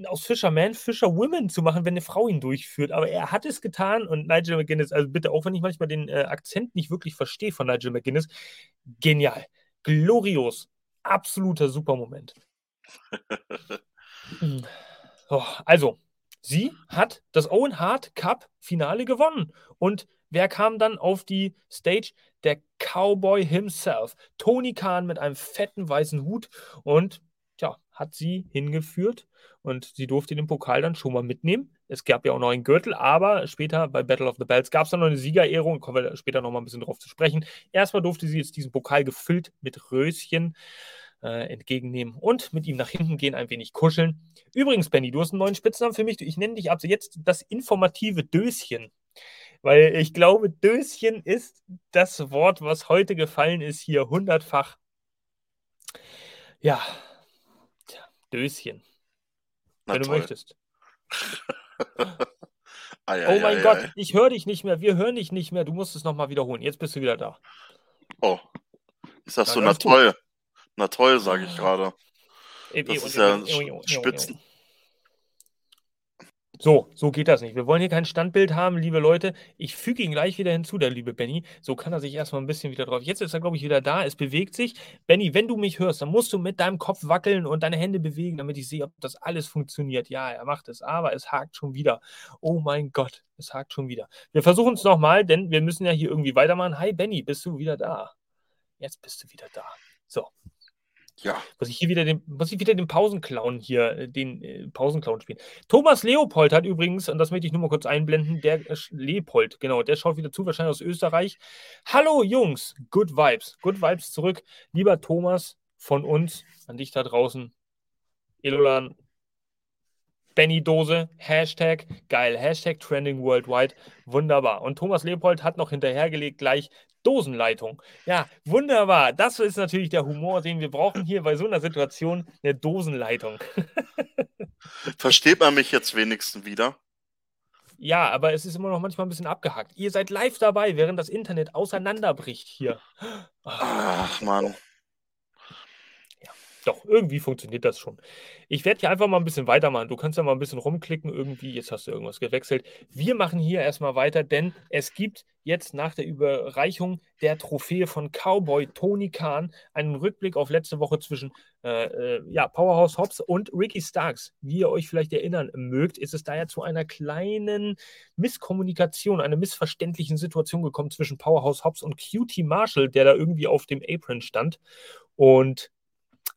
aus Fisherman Fisher Women zu machen, wenn eine Frau ihn durchführt. Aber er hat es getan und Nigel McGuinness, also bitte, auch wenn ich manchmal den äh, Akzent nicht wirklich verstehe von Nigel McGuinness, genial, glorios, absoluter Supermoment. <laughs> oh, also, sie hat das Owen Hart Cup Finale gewonnen. Und wer kam dann auf die Stage? Der Cowboy himself, Tony Khan mit einem fetten weißen Hut und hat sie hingeführt und sie durfte den Pokal dann schon mal mitnehmen. Es gab ja auch noch einen Gürtel, aber später bei Battle of the Bells gab es dann noch eine Siegerehrung. Kommen wir später noch mal ein bisschen drauf zu sprechen. Erstmal durfte sie jetzt diesen Pokal gefüllt mit Röschen äh, entgegennehmen und mit ihm nach hinten gehen, ein wenig kuscheln. Übrigens, Benny, du hast einen neuen Spitznamen für mich. Ich nenne dich ab jetzt das informative Döschen. Weil ich glaube, Döschen ist das Wort, was heute gefallen ist, hier hundertfach. Ja, Döschen. Na wenn toll. du möchtest. <laughs> ei, ei, oh mein ei, Gott, ich höre dich nicht mehr. Wir hören dich nicht mehr. Du musst es nochmal wiederholen. Jetzt bist du wieder da. Oh. Ist das na, so, na toll. Na toll, sage ich gerade. Das ist ja Spitzen. So, so geht das nicht. Wir wollen hier kein Standbild haben, liebe Leute. Ich füge ihn gleich wieder hinzu, der liebe Benny. So kann er sich erstmal ein bisschen wieder drauf. Jetzt ist er, glaube ich, wieder da. Es bewegt sich. Benny, wenn du mich hörst, dann musst du mit deinem Kopf wackeln und deine Hände bewegen, damit ich sehe, ob das alles funktioniert. Ja, er macht es, aber es hakt schon wieder. Oh mein Gott, es hakt schon wieder. Wir versuchen es nochmal, denn wir müssen ja hier irgendwie weitermachen. Hi, Benny, bist du wieder da? Jetzt bist du wieder da. So, ja. Muss ich hier wieder den, muss ich wieder den Pausenclown hier, äh, den äh, Pausenclown spielen. Thomas Leopold hat übrigens, und das möchte ich nur mal kurz einblenden, der äh, Leopold, genau, der schaut wieder zu, wahrscheinlich aus Österreich. Hallo Jungs, good vibes, good vibes zurück. Lieber Thomas, von uns, an dich da draußen, Elolan, Benny Dose, Hashtag, geil, Hashtag Trending Worldwide, wunderbar. Und Thomas Leopold hat noch hinterhergelegt gleich Dosenleitung. Ja, wunderbar. Das ist natürlich der Humor, den wir brauchen hier bei so einer Situation, eine Dosenleitung. <laughs> Versteht man mich jetzt wenigstens wieder? Ja, aber es ist immer noch manchmal ein bisschen abgehackt. Ihr seid live dabei, während das Internet auseinanderbricht hier. Ach, Mann. Doch, irgendwie funktioniert das schon. Ich werde hier einfach mal ein bisschen weitermachen. Du kannst ja mal ein bisschen rumklicken irgendwie. Jetzt hast du irgendwas gewechselt. Wir machen hier erstmal weiter, denn es gibt jetzt nach der Überreichung der Trophäe von Cowboy Tony Khan einen Rückblick auf letzte Woche zwischen äh, äh, ja, Powerhouse Hobbs und Ricky Starks. Wie ihr euch vielleicht erinnern mögt, ist es da ja zu einer kleinen Misskommunikation, einer missverständlichen Situation gekommen zwischen Powerhouse Hobbs und QT Marshall, der da irgendwie auf dem Apron stand. Und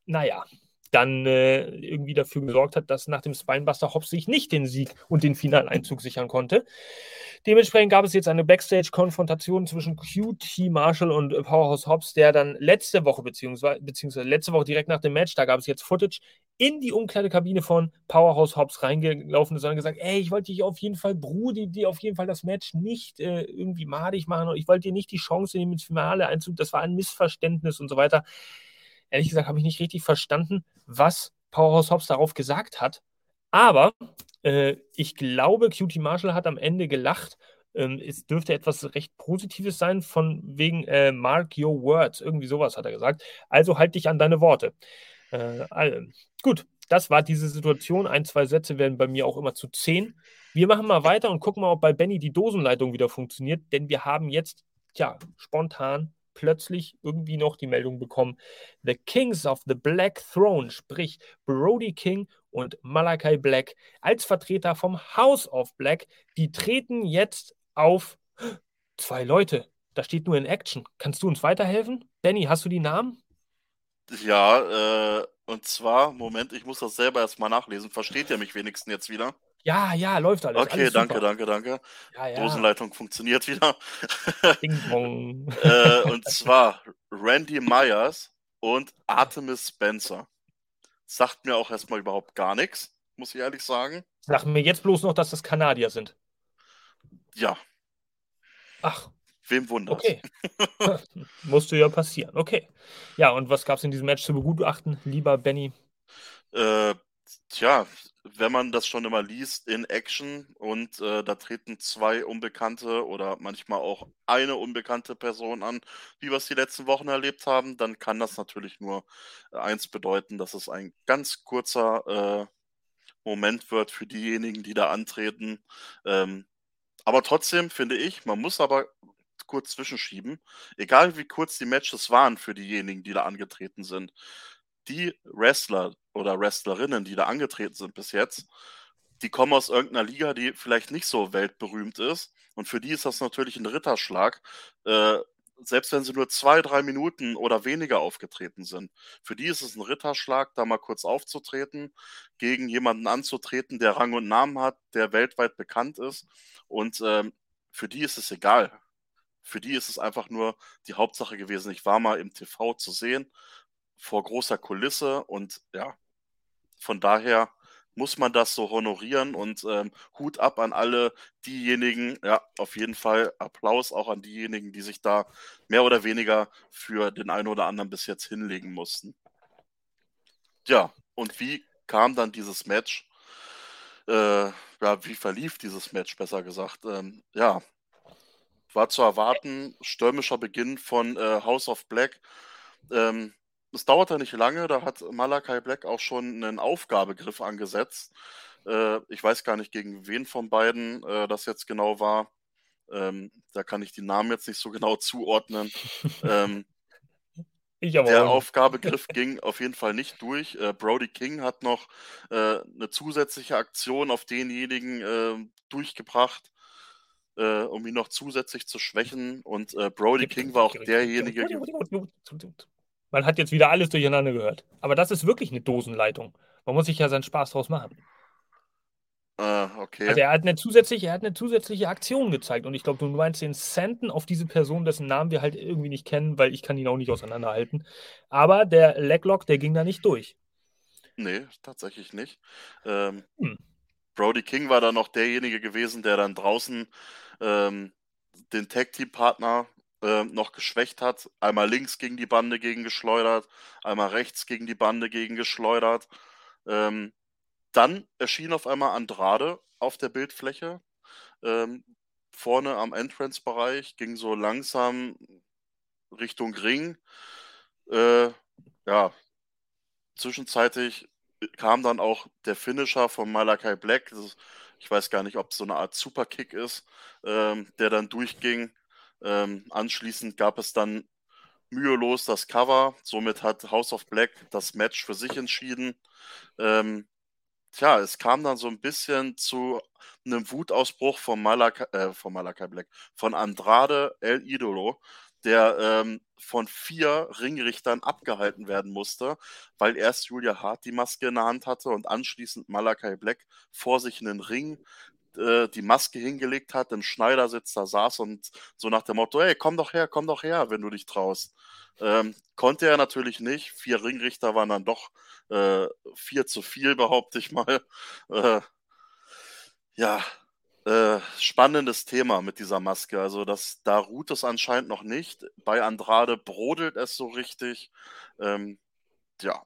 naja, dann äh, irgendwie dafür gesorgt hat, dass nach dem Spinebuster Hobbs sich nicht den Sieg und den Finaleinzug sichern konnte. Dementsprechend gab es jetzt eine Backstage-Konfrontation zwischen QT Marshall und Powerhouse Hobbs, der dann letzte Woche, beziehungsweise, beziehungsweise letzte Woche direkt nach dem Match, da gab es jetzt Footage, in die Umkleidekabine von Powerhouse Hobbs reingelaufen ist und gesagt, ey, ich wollte dich auf jeden Fall, Brudi, dir auf jeden Fall das Match nicht äh, irgendwie madig machen und ich wollte dir nicht die Chance nehmen ins Finale-Einzug, das war ein Missverständnis und so weiter ehrlich gesagt, habe ich nicht richtig verstanden, was Powerhouse Hobbs darauf gesagt hat. Aber äh, ich glaube, Cutie Marshall hat am Ende gelacht. Ähm, es dürfte etwas recht Positives sein, von wegen äh, Mark your words. Irgendwie sowas hat er gesagt. Also halt dich an deine Worte. Äh, also, gut, das war diese Situation. Ein, zwei Sätze werden bei mir auch immer zu zehn. Wir machen mal weiter und gucken mal, ob bei Benny die Dosenleitung wieder funktioniert, denn wir haben jetzt, tja, spontan plötzlich irgendwie noch die Meldung bekommen, The Kings of the Black Throne, sprich Brody King und Malachi Black als Vertreter vom House of Black, die treten jetzt auf zwei Leute. Da steht nur in Action. Kannst du uns weiterhelfen? Danny, hast du die Namen? Ja, äh, und zwar, Moment, ich muss das selber erstmal nachlesen. Versteht ihr mich wenigstens jetzt wieder? Ja, ja, läuft alles. Okay, alles danke, danke, danke. Ja, ja. Dosenleitung funktioniert wieder. <laughs> Ding dong. äh, und <laughs> zwar Randy Myers und Artemis Spencer. Sagt mir auch erstmal überhaupt gar nichts, muss ich ehrlich sagen. Sag mir jetzt bloß noch, dass das Kanadier sind. Ja, Ach, wem wundert? okay. <laughs> Musste ja passieren. Okay. Ja, und was gab es in diesem Match zu begutachten, lieber Benny? Äh, tja, wenn man das schon immer liest in Action und äh, da treten zwei unbekannte oder manchmal auch eine unbekannte Person an, wie wir es die letzten Wochen erlebt haben, dann kann das natürlich nur äh, eins bedeuten, dass es ein ganz kurzer äh, Moment wird für diejenigen, die da antreten. Ähm, aber trotzdem finde ich, man muss aber kurz zwischenschieben, egal wie kurz die Matches waren für diejenigen, die da angetreten sind die Wrestler oder Wrestlerinnen, die da angetreten sind bis jetzt, die kommen aus irgendeiner Liga, die vielleicht nicht so weltberühmt ist. Und für die ist das natürlich ein Ritterschlag, äh, selbst wenn sie nur zwei, drei Minuten oder weniger aufgetreten sind. Für die ist es ein Ritterschlag, da mal kurz aufzutreten, gegen jemanden anzutreten, der Rang und Namen hat, der weltweit bekannt ist. Und ähm, für die ist es egal. Für die ist es einfach nur die Hauptsache gewesen. Ich war mal im TV zu sehen vor großer Kulisse und ja, von daher muss man das so honorieren und ähm, Hut ab an alle diejenigen, ja, auf jeden Fall Applaus auch an diejenigen, die sich da mehr oder weniger für den einen oder anderen bis jetzt hinlegen mussten. Ja, und wie kam dann dieses Match? Äh, ja, wie verlief dieses Match, besser gesagt? Ähm, ja, war zu erwarten, stürmischer Beginn von äh, House of Black. Ähm, es dauerte nicht lange, da hat Malachi Black auch schon einen Aufgabegriff angesetzt. Äh, ich weiß gar nicht, gegen wen von beiden äh, das jetzt genau war. Ähm, da kann ich die Namen jetzt nicht so genau zuordnen. ähm, der auch. Aufgabegriff ging auf jeden Fall nicht durch. Äh, Brody King hat noch äh, eine zusätzliche Aktion auf denjenigen äh, durchgebracht, äh, um ihn noch zusätzlich zu schwächen. Und äh, Brody King war auch derjenige. Man hat jetzt wieder alles durcheinander gehört. Aber das ist wirklich eine Dosenleitung. Man muss sich ja seinen Spaß draus machen. Äh, okay. Also er hat eine zusätzliche, er hat eine zusätzliche Aktion gezeigt. Und ich glaube, du meinst den Senten auf diese Person, dessen Namen wir halt irgendwie nicht kennen, weil ich kann ihn auch nicht auseinanderhalten. Aber der Leglock, der ging da nicht durch. Nee, tatsächlich nicht. Ähm, Hm. Brody King war dann noch derjenige gewesen, der dann draußen ähm, den Tag-Team-Partner ähm, noch geschwächt hat. Einmal links gegen die Bande gegen geschleudert, einmal rechts gegen die Bande gegen geschleudert. Ähm, dann erschien auf einmal Andrade auf der Bildfläche. Ähm, vorne am Entrance-Bereich ging so langsam Richtung Ring. Äh, ja, zwischenzeitlich kam dann auch der Finisher von Malakai Black. Ist, ich weiß gar nicht, ob es so eine Art Superkick ist, ähm, der dann durchging. Ähm, anschließend gab es dann mühelos das Cover. Somit hat House of Black das Match für sich entschieden. Ähm, tja, es kam dann so ein bisschen zu einem Wutausbruch von Malakai, äh, von Malakai Black, von Andrade El Idolo, der ähm, von vier Ringrichtern abgehalten werden musste, weil erst Julia Hart die Maske in der Hand hatte und anschließend Malakai Black vor sich in den Ring äh, die Maske hingelegt hat, im Schneidersitz da saß und so nach dem Motto, hey, komm doch her, komm doch her, wenn du dich traust. Ähm, konnte er natürlich nicht. Vier Ringrichter waren dann doch äh, vier zu viel, behaupte ich mal. <laughs> Äh, ja, äh, spannendes Thema mit dieser Maske. Also das, da ruht es anscheinend noch nicht. Bei Andrade brodelt es so richtig. Ähm, ja,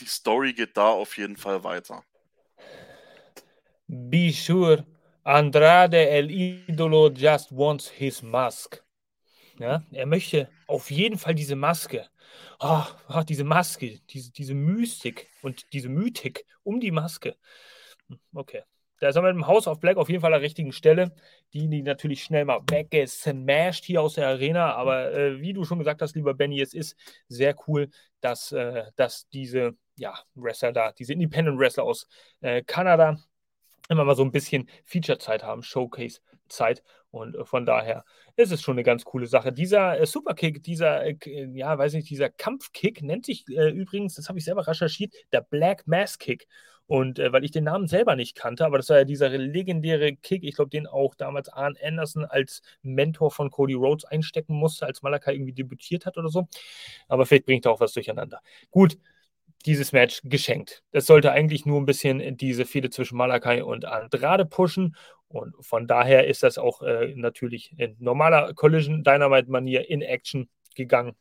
die Story geht da auf jeden Fall weiter. Be sure, Andrade El Idolo just wants his mask. Ja, er möchte auf jeden Fall diese Maske. Oh, oh, diese Maske, diese, diese Mystik und diese Mythik um die Maske. Okay. Da ist er mit dem House of Black auf jeden Fall an der richtigen Stelle. Die, die natürlich schnell mal weggesmashed hier aus der Arena. Aber äh, wie du schon gesagt hast, lieber Benny, es ist sehr cool, dass, äh, dass diese ja, Wrestler da, diese Independent Wrestler aus äh, Kanada, immer mal so ein bisschen Feature-Zeit haben, Showcase-Zeit. Und äh, von daher ist es schon eine ganz coole Sache. Dieser äh, Superkick, dieser, äh, ja, weiß nicht, dieser Kampfkick nennt sich äh, übrigens, das habe ich selber recherchiert, der Black Mass Kick. Und äh, weil ich den Namen selber nicht kannte, aber das war ja dieser legendäre Kick, ich glaube, den auch damals Arn Anderson als Mentor von Cody Rhodes einstecken musste, als Malakai irgendwie debütiert hat oder so. Aber vielleicht bringt er auch was durcheinander. Gut, dieses Match geschenkt. Das sollte eigentlich nur ein bisschen diese Fehde zwischen Malakai und Andrade pushen. Und von daher ist das auch äh, natürlich in normaler Collision Dynamite-Manier in Action gegangen.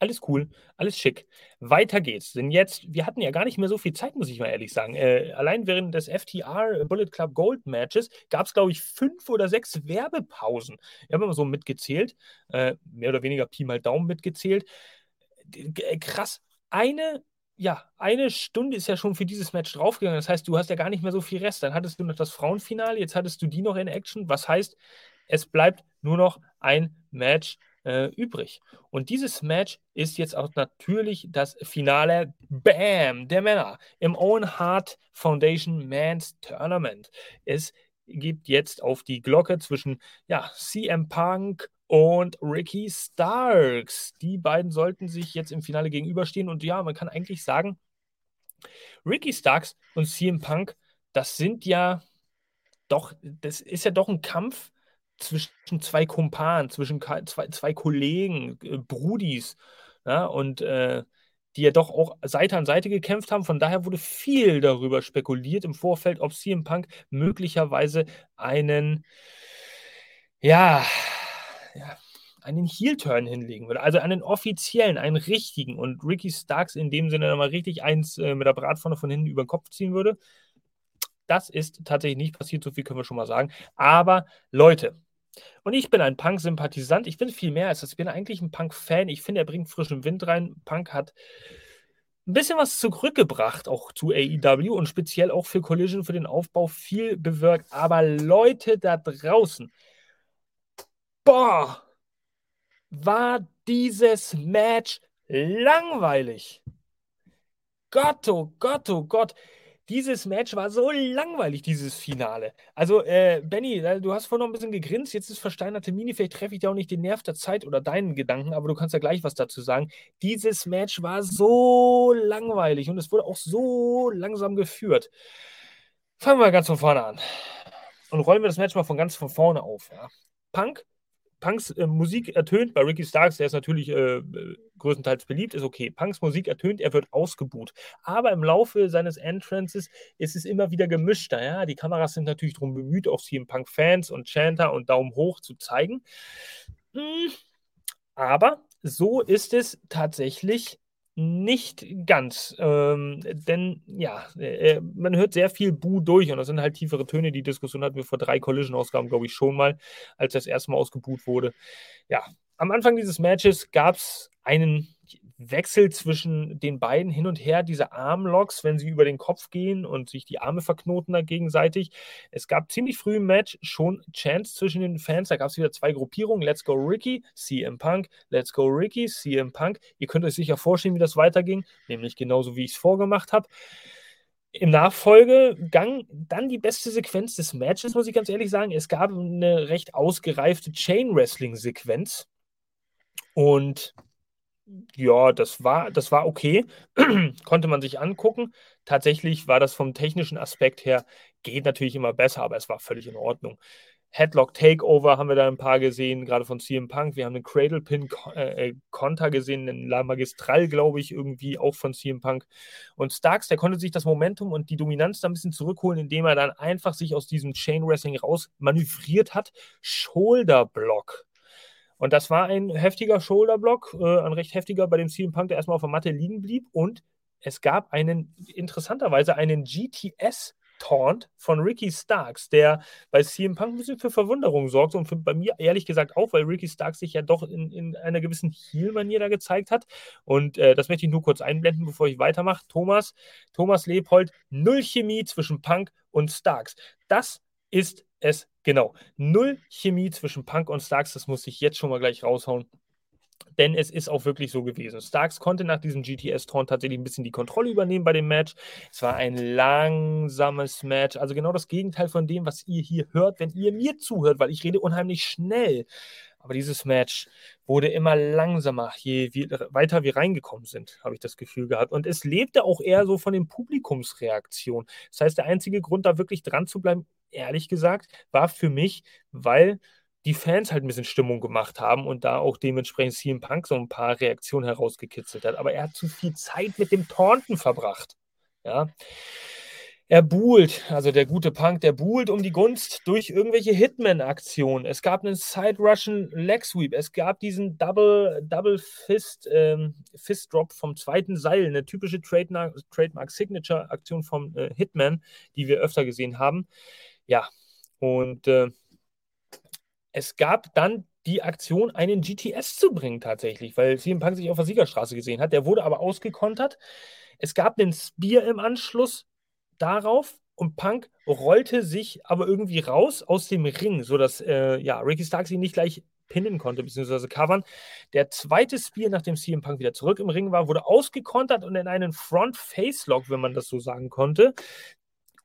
Alles cool, alles schick. Weiter geht's. Denn jetzt, wir hatten ja gar nicht mehr so viel Zeit, muss ich mal ehrlich sagen. Äh, allein während des FTR Bullet Club Gold Matches gab es, glaube ich, fünf oder sechs Werbepausen. Ich habe immer so mitgezählt, äh, mehr oder weniger Pi mal Daumen mitgezählt. Äh, krass. Eine ja, eine Stunde ist ja schon für dieses Match draufgegangen. Das heißt, du hast ja gar nicht mehr so viel Rest. Dann hattest du noch das Frauenfinale, jetzt hattest du die noch in Action. Was heißt, es bleibt nur noch ein Match äh, übrig. Und dieses Match ist jetzt auch natürlich das Finale Bam der Männer im Owen Hart Foundation Men's Tournament. Es gibt jetzt auf die Glocke zwischen ja, CM Punk und Ricky Starks. Die beiden sollten sich jetzt im Finale gegenüberstehen. Und ja, man kann eigentlich sagen, Ricky Starks und CM Punk, das sind ja doch, das ist ja doch ein Kampf zwischen zwei Kumpanen, zwischen zwei, zwei Kollegen, äh, Brudis. Ja, und äh, die ja doch auch Seite an Seite gekämpft haben. Von daher wurde viel darüber spekuliert im Vorfeld, ob CM Punk möglicherweise einen, ja, ja, einen Heel-Turn hinlegen würde. Also einen offiziellen, einen richtigen und Ricky Starks in dem Sinne mal richtig eins äh, mit der Bratpfanne von hinten über den Kopf ziehen würde. Das ist tatsächlich nicht passiert, so viel können wir schon mal sagen. Aber Leute, und ich bin ein Punk-Sympathisant. Ich bin viel mehr als das. Ich bin eigentlich ein Punk-Fan. Ich finde, er bringt frischen Wind rein. Punk hat ein bisschen was zurückgebracht, auch zu AEW und speziell auch für Collision, für den Aufbau viel bewirkt. Aber Leute da draußen, boah, war dieses Match langweilig. Gott, oh Gott, oh Gott. Dieses Match war so langweilig, dieses Finale. Also, äh, Benny, äh, du hast vorhin noch ein bisschen gegrinst, jetzt ist versteinerte Mini, vielleicht treffe ich dir auch nicht den Nerv der Zeit oder deinen Gedanken, aber du kannst ja gleich was dazu sagen. Dieses Match war so langweilig und es wurde auch so langsam geführt. Fangen wir ganz von vorne an und rollen wir das Match mal von ganz von vorne auf. Ja. Punk Punks äh, Musik ertönt bei Ricky Starks, der ist natürlich äh, größtenteils beliebt, ist okay. Punks Musik ertönt, er wird ausgebuht. Aber im Laufe seines Entrances ist es immer wieder gemischter. Ja? Die Kameras sind natürlich darum bemüht, auch CM Punk-Fans und Chanter und Daumen hoch zu zeigen. Hm. Aber so ist es tatsächlich nicht ganz, ähm, denn ja, äh, man hört sehr viel Bu durch und das sind halt tiefere Töne. Die Diskussion hatten wir vor drei Collision-Ausgaben, glaube ich, schon mal, als das erste Mal ausgebuht wurde. Ja, am Anfang dieses Matches gab es einen Wechsel zwischen den beiden hin und her, diese Armlocks, wenn sie über den Kopf gehen und sich die Arme verknoten da gegenseitig. Es gab ziemlich früh im Match schon Chance zwischen den Fans. Da gab es wieder zwei Gruppierungen. Let's go Ricky, CM Punk. Let's go Ricky, CM Punk. Ihr könnt euch sicher vorstellen, wie das weiterging, nämlich genauso wie ich es vorgemacht habe. Im Nachfolgegang dann die beste Sequenz des Matches, muss ich ganz ehrlich sagen. Es gab eine recht ausgereifte Chain-Wrestling-Sequenz. Und ja, das war, das war okay. <clears throat> Konnte man sich angucken. Tatsächlich war das vom technischen Aspekt her, geht natürlich immer besser, aber es war völlig in Ordnung. Headlock Takeover haben wir da ein paar gesehen, gerade von CM Punk. Wir haben einen Cradle Pin äh, Konter gesehen, einen La Magistral, glaube ich, irgendwie auch von CM Punk. Und Starks, der konnte sich das Momentum und die Dominanz da ein bisschen zurückholen, indem er dann einfach sich aus diesem Chain Wrestling raus manövriert hat. Shoulder Block. Und das war ein heftiger Shoulderblock, äh, ein recht heftiger, bei dem CM Punk, der erstmal auf der Matte liegen blieb. Und es gab einen, interessanterweise, einen GTS Taunt von Ricky Starks, der bei CM Punk ein bisschen für Verwunderung sorgt und für, bei mir ehrlich gesagt auch, weil Ricky Starks sich ja doch in, in einer gewissen Heel-Manier da gezeigt hat. Und äh, das möchte ich nur kurz einblenden, bevor ich weitermache. Thomas, Thomas Leopold, null Chemie zwischen Punk und Starks. Das ist es genau. Null Chemie zwischen Punk und Starks, das muss ich jetzt schon mal gleich raushauen. Denn es ist auch wirklich so gewesen. Starks konnte nach diesem GTS-Torn tatsächlich ein bisschen die Kontrolle übernehmen bei dem Match. Es war ein langsames Match. Also genau das Gegenteil von dem, was ihr hier hört, wenn ihr mir zuhört, weil ich rede unheimlich schnell. Aber dieses Match wurde immer langsamer, je weiter wir reingekommen sind, habe ich das Gefühl gehabt. Und es lebte auch eher so von den Publikumsreaktionen. Das heißt, der einzige Grund, da wirklich dran zu bleiben, ehrlich gesagt, war für mich, weil die Fans halt ein bisschen Stimmung gemacht haben und da auch dementsprechend CM Punk so ein paar Reaktionen herausgekitzelt hat. Aber er hat zu viel Zeit mit dem Taunten verbracht. Ja. Er buhlt, also der gute Punk, der buhlt um die Gunst durch irgendwelche Hitman-Aktionen. Es gab einen Side-Russian Leg Sweep, es gab diesen Double, Double Fist, ähm, Fist Drop vom zweiten Seil, eine typische Trademark, Trademark Signature-Aktion vom äh, Hitman, die wir öfter gesehen haben. Ja, und äh, es gab dann die Aktion, einen GTS zu bringen tatsächlich, weil CM Punk sich auf der Siegerstraße gesehen hat. Der wurde aber ausgekontert. Es gab einen Spear im Anschluss darauf und Punk rollte sich aber irgendwie raus aus dem Ring, sodass äh, ja, Ricky Starks ihn nicht gleich pinnen konnte, beziehungsweise covern. Der zweite Spear, nachdem CM Punk wieder zurück im Ring war, wurde ausgekontert und in einen Front-Face-Lock, wenn man das so sagen konnte,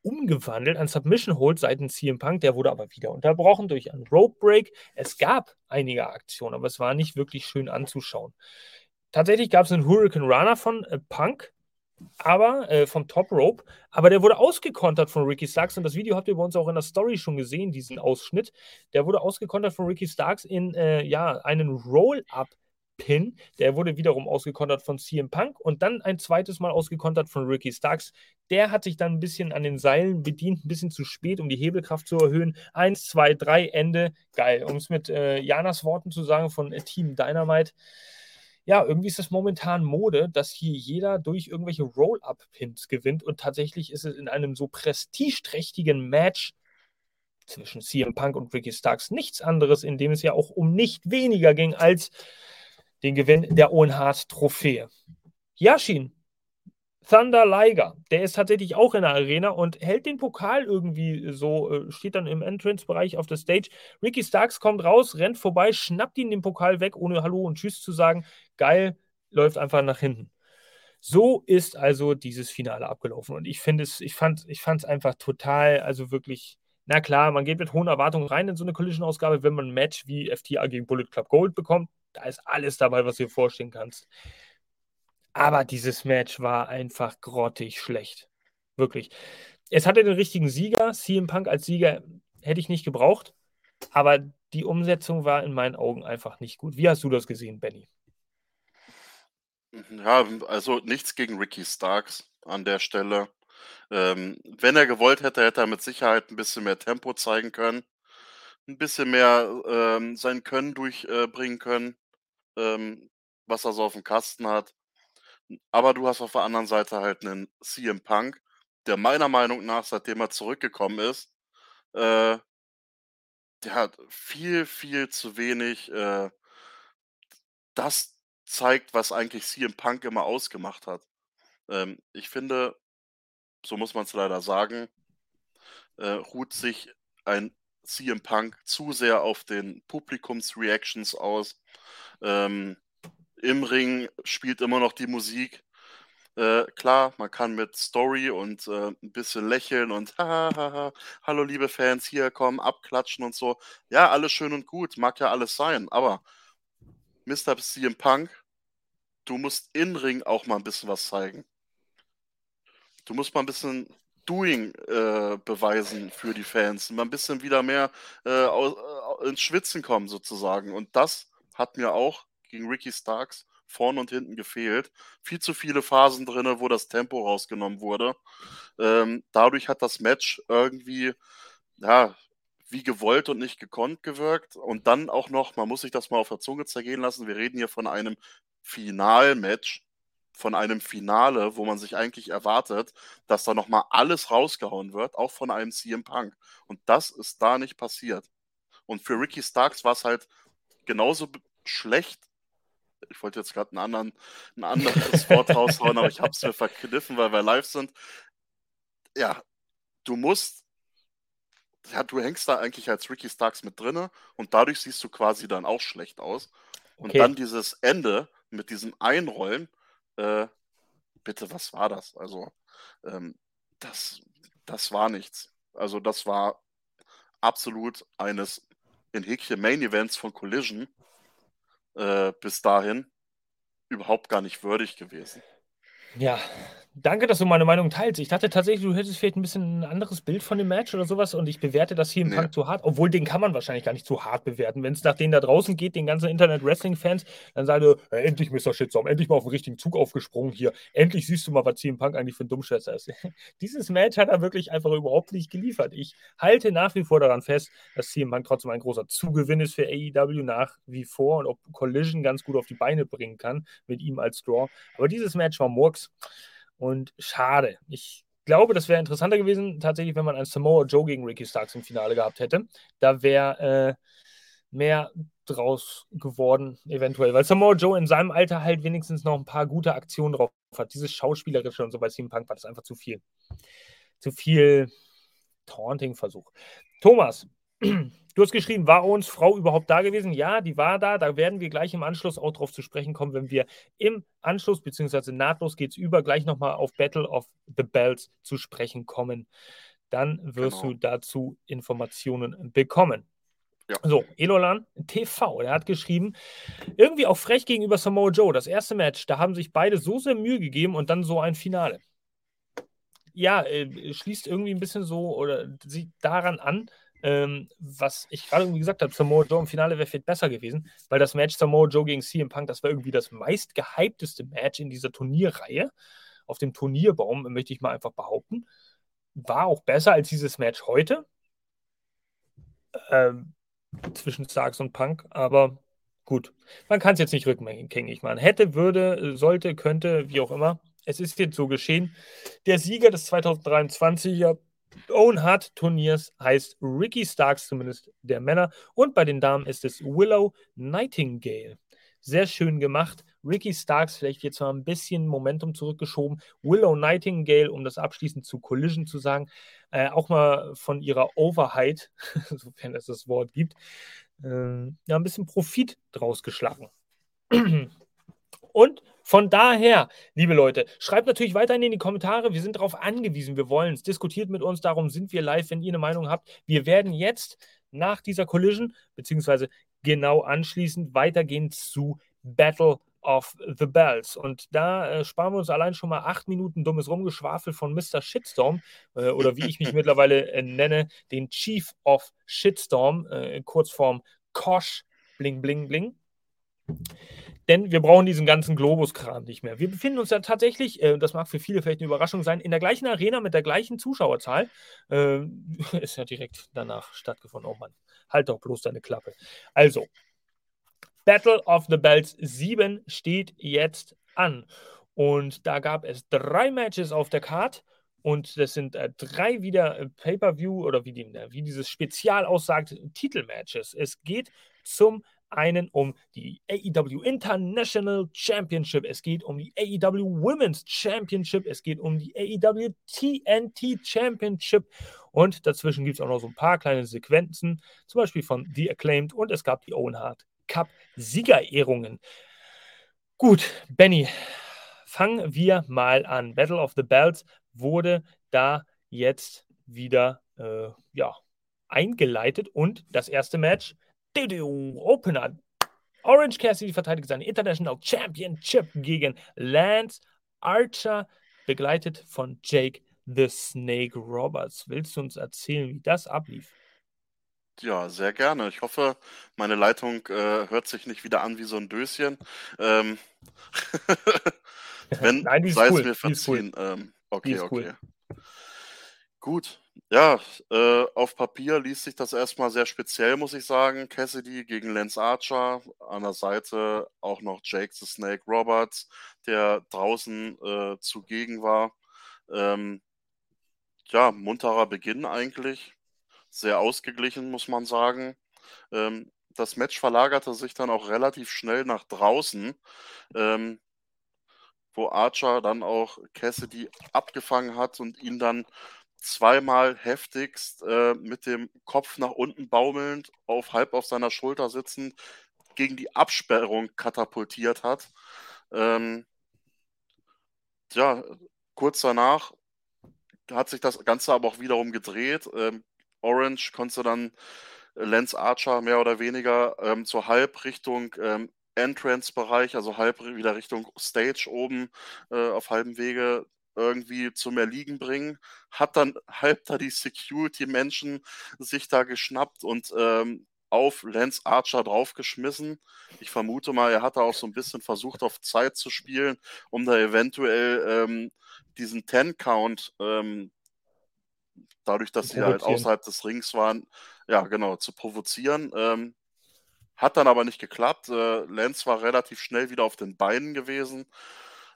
umgewandelt. Ein Submission Hold seitens CM Punk, der wurde aber wieder unterbrochen durch einen Rope Break. Es gab einige Aktionen, aber es war nicht wirklich schön anzuschauen. Tatsächlich gab es einen Hurricane Runner von äh, Punk, aber äh, vom Top Rope, aber der wurde ausgekontert von Ricky Starks und das Video habt ihr bei uns auch in der Story schon gesehen, diesen Ausschnitt. Der wurde ausgekontert von Ricky Starks in äh, ja, einen Roll-Up Pin. Der wurde wiederum ausgekontert von CM Punk und dann ein zweites Mal ausgekontert von Ricky Starks. Der hat sich dann ein bisschen an den Seilen bedient, ein bisschen zu spät, um die Hebelkraft zu erhöhen. Eins, zwei, drei, Ende. Geil. Um es mit äh, Janas Worten zu sagen von äh, Team Dynamite. Ja, irgendwie ist es momentan Mode, dass hier jeder durch irgendwelche Roll-Up-Pins gewinnt und tatsächlich ist es in einem so prestigeträchtigen Match zwischen CM Punk und Ricky Starks nichts anderes, in dem es ja auch um nicht weniger ging als den Gewinn der Owen Hart Trophäe. Yashin, Thunder Liger, der ist tatsächlich auch in der Arena und hält den Pokal irgendwie so, äh, steht dann im Entrance-Bereich auf der Stage. Ricky Starks kommt raus, rennt vorbei, schnappt ihn den Pokal weg, ohne Hallo und Tschüss zu sagen. Geil, läuft einfach nach hinten. So ist also dieses Finale abgelaufen. Und ich finde es, ich fand, ich fand es einfach total, also wirklich, na klar, man geht mit hohen Erwartungen rein in so eine Collision-Ausgabe, wenn man ein Match wie FTA gegen Bullet Club Gold bekommt. Da ist alles dabei, was du dir vorstellen kannst. Aber dieses Match war einfach grottig schlecht. Wirklich. Es hatte den richtigen Sieger. CM Punk als Sieger hätte ich nicht gebraucht. Aber die Umsetzung war in meinen Augen einfach nicht gut. Wie hast du das gesehen, Benny? Ja, also nichts gegen Ricky Starks an der Stelle. Ähm, wenn er gewollt hätte, hätte er mit Sicherheit ein bisschen mehr Tempo zeigen können. Ein bisschen mehr ähm, sein Können durchbringen äh, können ähm, was er so auf dem Kasten hat. Aber du hast auf der anderen Seite halt einen CM Punk, der meiner Meinung nach, seitdem er zurückgekommen ist, äh, der hat viel, viel zu wenig äh, das zeigt, was eigentlich CM Punk immer ausgemacht hat. Ähm, ich finde, so muss man es leider sagen, äh, ruht sich ein CM Punk zu sehr auf den Publikumsreactions aus. Ähm, Im Ring spielt immer noch die Musik. Äh, klar, man kann mit Story und äh, ein bisschen lächeln und <laughs> hallo liebe Fans, hier kommen, abklatschen und so. Ja, alles schön und gut, mag ja alles sein, aber Mr. CM Punk, du musst in Ring auch mal ein bisschen was zeigen. Du musst mal ein bisschen Doing äh, beweisen für die Fans, mal ein bisschen wieder mehr äh, äh, ins Schwitzen kommen sozusagen. Und das hat mir auch gegen Ricky Starks vorn und hinten gefehlt. Viel zu viele Phasen drin, wo das Tempo rausgenommen wurde. Ähm, dadurch hat das Match irgendwie, ja, wie gewollt und nicht gekonnt gewirkt. Und dann auch noch, man muss sich das mal auf der Zunge zergehen lassen, wir reden hier von einem Finalmatch, von einem Finale, wo man sich eigentlich erwartet, dass da nochmal alles rausgehauen wird, auch von einem CM Punk. Und das ist da nicht passiert. Und für Ricky Starks war es halt genauso schlecht. Ich wollte jetzt gerade ein anderes Wort raushauen, aber ich habe es mir verkniffen, weil wir live sind. Ja, du musst, ja, du hängst da eigentlich als Ricky Starks mit drinne und dadurch siehst du quasi dann auch schlecht aus. Und okay. dann dieses Ende mit diesem Einrollen, äh, bitte, was war das? Also, ähm, das, das war nichts. Also, das war absolut eines in Häkchen Main Events von Collision äh, bis dahin überhaupt gar nicht würdig gewesen. Ja, danke, dass du meine Meinung teilst. Ich dachte tatsächlich, du hättest vielleicht ein bisschen ein anderes Bild von dem Match oder sowas und ich bewerte das hier im nee. Punk zu hart, obwohl den kann man wahrscheinlich gar nicht zu hart bewerten. Wenn es nach denen da draußen geht, den ganzen Internet-Wrestling-Fans, dann sagen du, äh, endlich Mr. Shitstorm, endlich mal auf den richtigen Zug aufgesprungen hier. Endlich siehst du mal, was CM Punk eigentlich für ein Dummschwester ist. <laughs> Dieses Match hat er wirklich einfach überhaupt nicht geliefert. Ich halte nach wie vor daran fest, dass CM Punk trotzdem ein großer Zugewinn ist für AEW nach wie vor und ob Collision ganz gut auf die Beine bringen kann mit ihm als Draw. Aber dieses Match war Murks. Und schade. Ich glaube, das wäre interessanter gewesen, tatsächlich, wenn man einen Samoa Joe gegen Ricky Starks im Finale gehabt hätte. Da wäre äh, mehr draus geworden, eventuell. Weil Samoa Joe in seinem Alter halt wenigstens noch ein paar gute Aktionen drauf hat. Dieses Schauspielerische und so bei CM Punk war das einfach zu viel. Zu viel Taunting-Versuch. Thomas, Du hast geschrieben, war uns Frau überhaupt da gewesen? Ja, die war da. Da werden wir gleich im Anschluss auch drauf zu sprechen kommen, wenn wir im Anschluss, beziehungsweise nahtlos geht es über, gleich nochmal auf Battle of the Bells zu sprechen kommen. Dann wirst genau. du dazu Informationen bekommen. Ja. So, Elolan TV, der hat geschrieben, irgendwie auch frech gegenüber Samoa Joe. Das erste Match, da haben sich beide so sehr Mühe gegeben und dann so ein Finale. Ja, äh, schließt irgendwie ein bisschen so oder sieht daran an, ähm, was ich gerade gesagt habe, Samoa Joe im Finale wäre viel besser gewesen, weil das Match Samoa Joe gegen CM Punk, das war irgendwie das meist gehypteste Match in dieser Turnierreihe. Auf dem Turnierbaum, möchte ich mal einfach behaupten. War auch besser als dieses Match heute. Ähm, zwischen Starks und Punk, aber gut. Man kann es jetzt nicht rückgängig machen. Hätte, würde, sollte, könnte, wie auch immer. Es ist jetzt so geschehen. Der Sieger des 2023er Owen Hart Turniers heißt Ricky Starks, zumindest der Männer. Und bei den Damen ist es Willow Nightingale. Sehr schön gemacht. Ricky Starks vielleicht jetzt mal ein bisschen Momentum zurückgeschoben. Willow Nightingale, um das abschließend zu Collision zu sagen, äh, auch mal von ihrer Overheit, <laughs> sofern es das Wort gibt, äh, ja, ein bisschen Profit draus geschlagen. <clears throat> Und von daher, liebe Leute, schreibt natürlich weiterhin in die Kommentare. Wir sind darauf angewiesen. Wir wollen es. Diskutiert mit uns. Darum sind wir live, wenn ihr eine Meinung habt. Wir werden jetzt nach dieser Collision, beziehungsweise genau anschließend, weitergehen zu Battle of the Bells. Und da äh, sparen wir uns allein schon mal acht Minuten dummes Rumgeschwafel von Mr. Shitstorm äh, oder wie ich mich <laughs> mittlerweile äh, nenne, den Chief of Shitstorm, äh, Kurzform Kosh, bling, bling, bling. Denn wir brauchen diesen ganzen Globus-Kram nicht mehr. Wir befinden uns ja tatsächlich, äh, das mag für viele vielleicht eine Überraschung sein, in der gleichen Arena mit der gleichen Zuschauerzahl. Äh, <laughs> ist ja direkt danach stattgefunden. Oh Mann, halt doch bloß deine Klappe. Also, Battle of the Bells 7 steht jetzt an. Und da gab es drei Matches auf der Card. Und das sind äh, drei wieder äh, Pay-Per-View oder wie, die, wie dieses Spezial aussagt, Titelmatches. Es geht zum einen um die AEW International Championship. Es geht um die AEW Women's Championship. Es geht um die AEW TNT Championship. Und dazwischen gibt es auch noch so ein paar kleine Sequenzen, zum Beispiel von The Acclaimed. Und es gab die Owen Hart Cup Siegerehrungen. Gut, Benny, fangen wir mal an. Battle of the Belts wurde da jetzt wieder äh, ja, eingeleitet und das erste Match, Opener. Orange Cassidy verteidigt seine International Championship gegen Lance Archer, begleitet von Jake the Snake Roberts. Willst du uns erzählen, wie das ablief? Ja, sehr gerne. Ich hoffe, meine Leitung äh, hört sich nicht wieder an wie so ein Döschen. Ähm, <laughs> wenn, Nein, die sei cool. es mir verziehen. Cool. Ähm, okay, okay. Cool. Gut. Ja, äh, auf Papier liest sich das erstmal sehr speziell, muss ich sagen. Cassidy gegen Lance Archer. An der Seite auch noch Jake the Snake Roberts, der draußen äh, zugegen war. Ähm, ja, munterer Beginn eigentlich sehr ausgeglichen, muss man sagen. Ähm, das Match verlagerte sich dann auch relativ schnell nach draußen, ähm, wo Archer dann auch Cassidy abgefangen hat und ihn dann zweimal heftigst äh, mit dem Kopf nach unten baumelnd, auf halb auf seiner Schulter sitzend, gegen die Absperrung katapultiert hat. Ähm, ja, kurz danach hat sich das Ganze aber auch wiederum gedreht. Ähm, Orange konnte dann äh, Lance Archer mehr oder weniger ähm, so halb Richtung ähm, Entrance-Bereich, also halb wieder Richtung Stage oben äh, auf halbem Wege irgendwie zum Erliegen bringen, hat dann <laughs> halb da die Security-Menschen sich da geschnappt und ähm, auf Lance Archer draufgeschmissen. Ich vermute mal, er hat da auch so ein bisschen versucht, auf Zeit zu spielen, um da eventuell ähm, diesen Ten-Count ähm, dadurch, dass sie halt außerhalb des Rings waren, ja, genau, zu provozieren. Ähm, hat dann aber nicht geklappt. Äh, Lance war relativ schnell wieder auf den Beinen gewesen.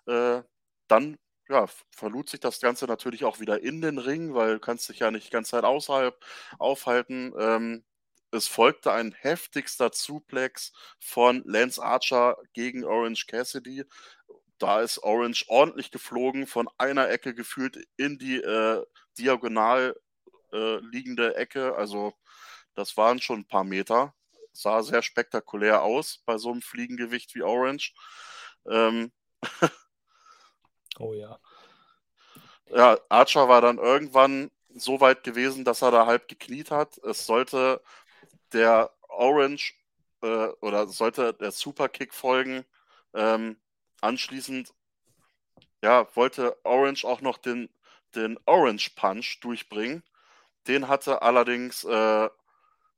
Äh, dann ja, verlud sich das Ganze natürlich auch wieder in den Ring, weil du kannst dich ja nicht die ganze Zeit außerhalb aufhalten. Ähm, es folgte ein heftigster Suplex von Lance Archer gegen Orange Cassidy. Da ist Orange ordentlich geflogen, von einer Ecke gefühlt in die äh, diagonal äh, liegende Ecke. Also das waren schon ein paar Meter. Sah sehr spektakulär aus bei so einem Fliegengewicht wie Orange. Ähm <laughs> oh ja. Ja, Archer war dann irgendwann so weit gewesen, dass er da halb gekniet hat. Es sollte der Orange äh, oder sollte der Superkick folgen. Ähm, anschließend ja, wollte Orange auch noch den, den Orange Punch durchbringen. Den hatte allerdings äh,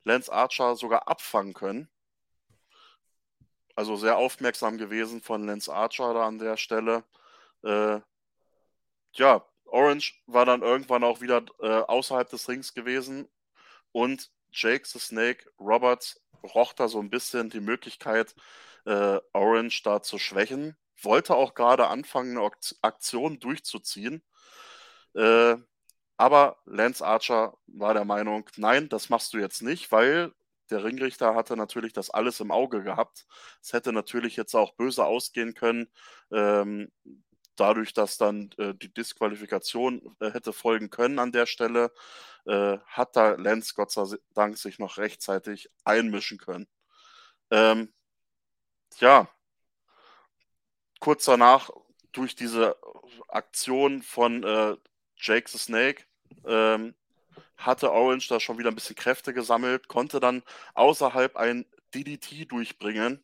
Lance Archer sogar abfangen können. Also sehr aufmerksam gewesen von Lance Archer da an der Stelle. Äh, ja, Orange war dann irgendwann auch wieder äh, außerhalb des Rings gewesen und Jake the Snake Roberts roch da so ein bisschen die Möglichkeit, äh, Orange da zu schwächen wollte auch gerade anfangen, eine Aktion durchzuziehen. Äh, aber Lance Archer war der Meinung, nein, das machst du jetzt nicht, weil der Ringrichter hatte natürlich das alles im Auge gehabt. Es hätte natürlich jetzt auch böse ausgehen können, ähm, dadurch, dass dann äh, die Disqualifikation äh, hätte folgen können an der Stelle, äh, hat da Lance Gott sei Dank sich noch rechtzeitig einmischen können. Ähm, ja, kurz danach durch diese Aktion von äh, Jake the Snake ähm, hatte Orange da schon wieder ein bisschen Kräfte gesammelt, konnte dann außerhalb ein DDT durchbringen.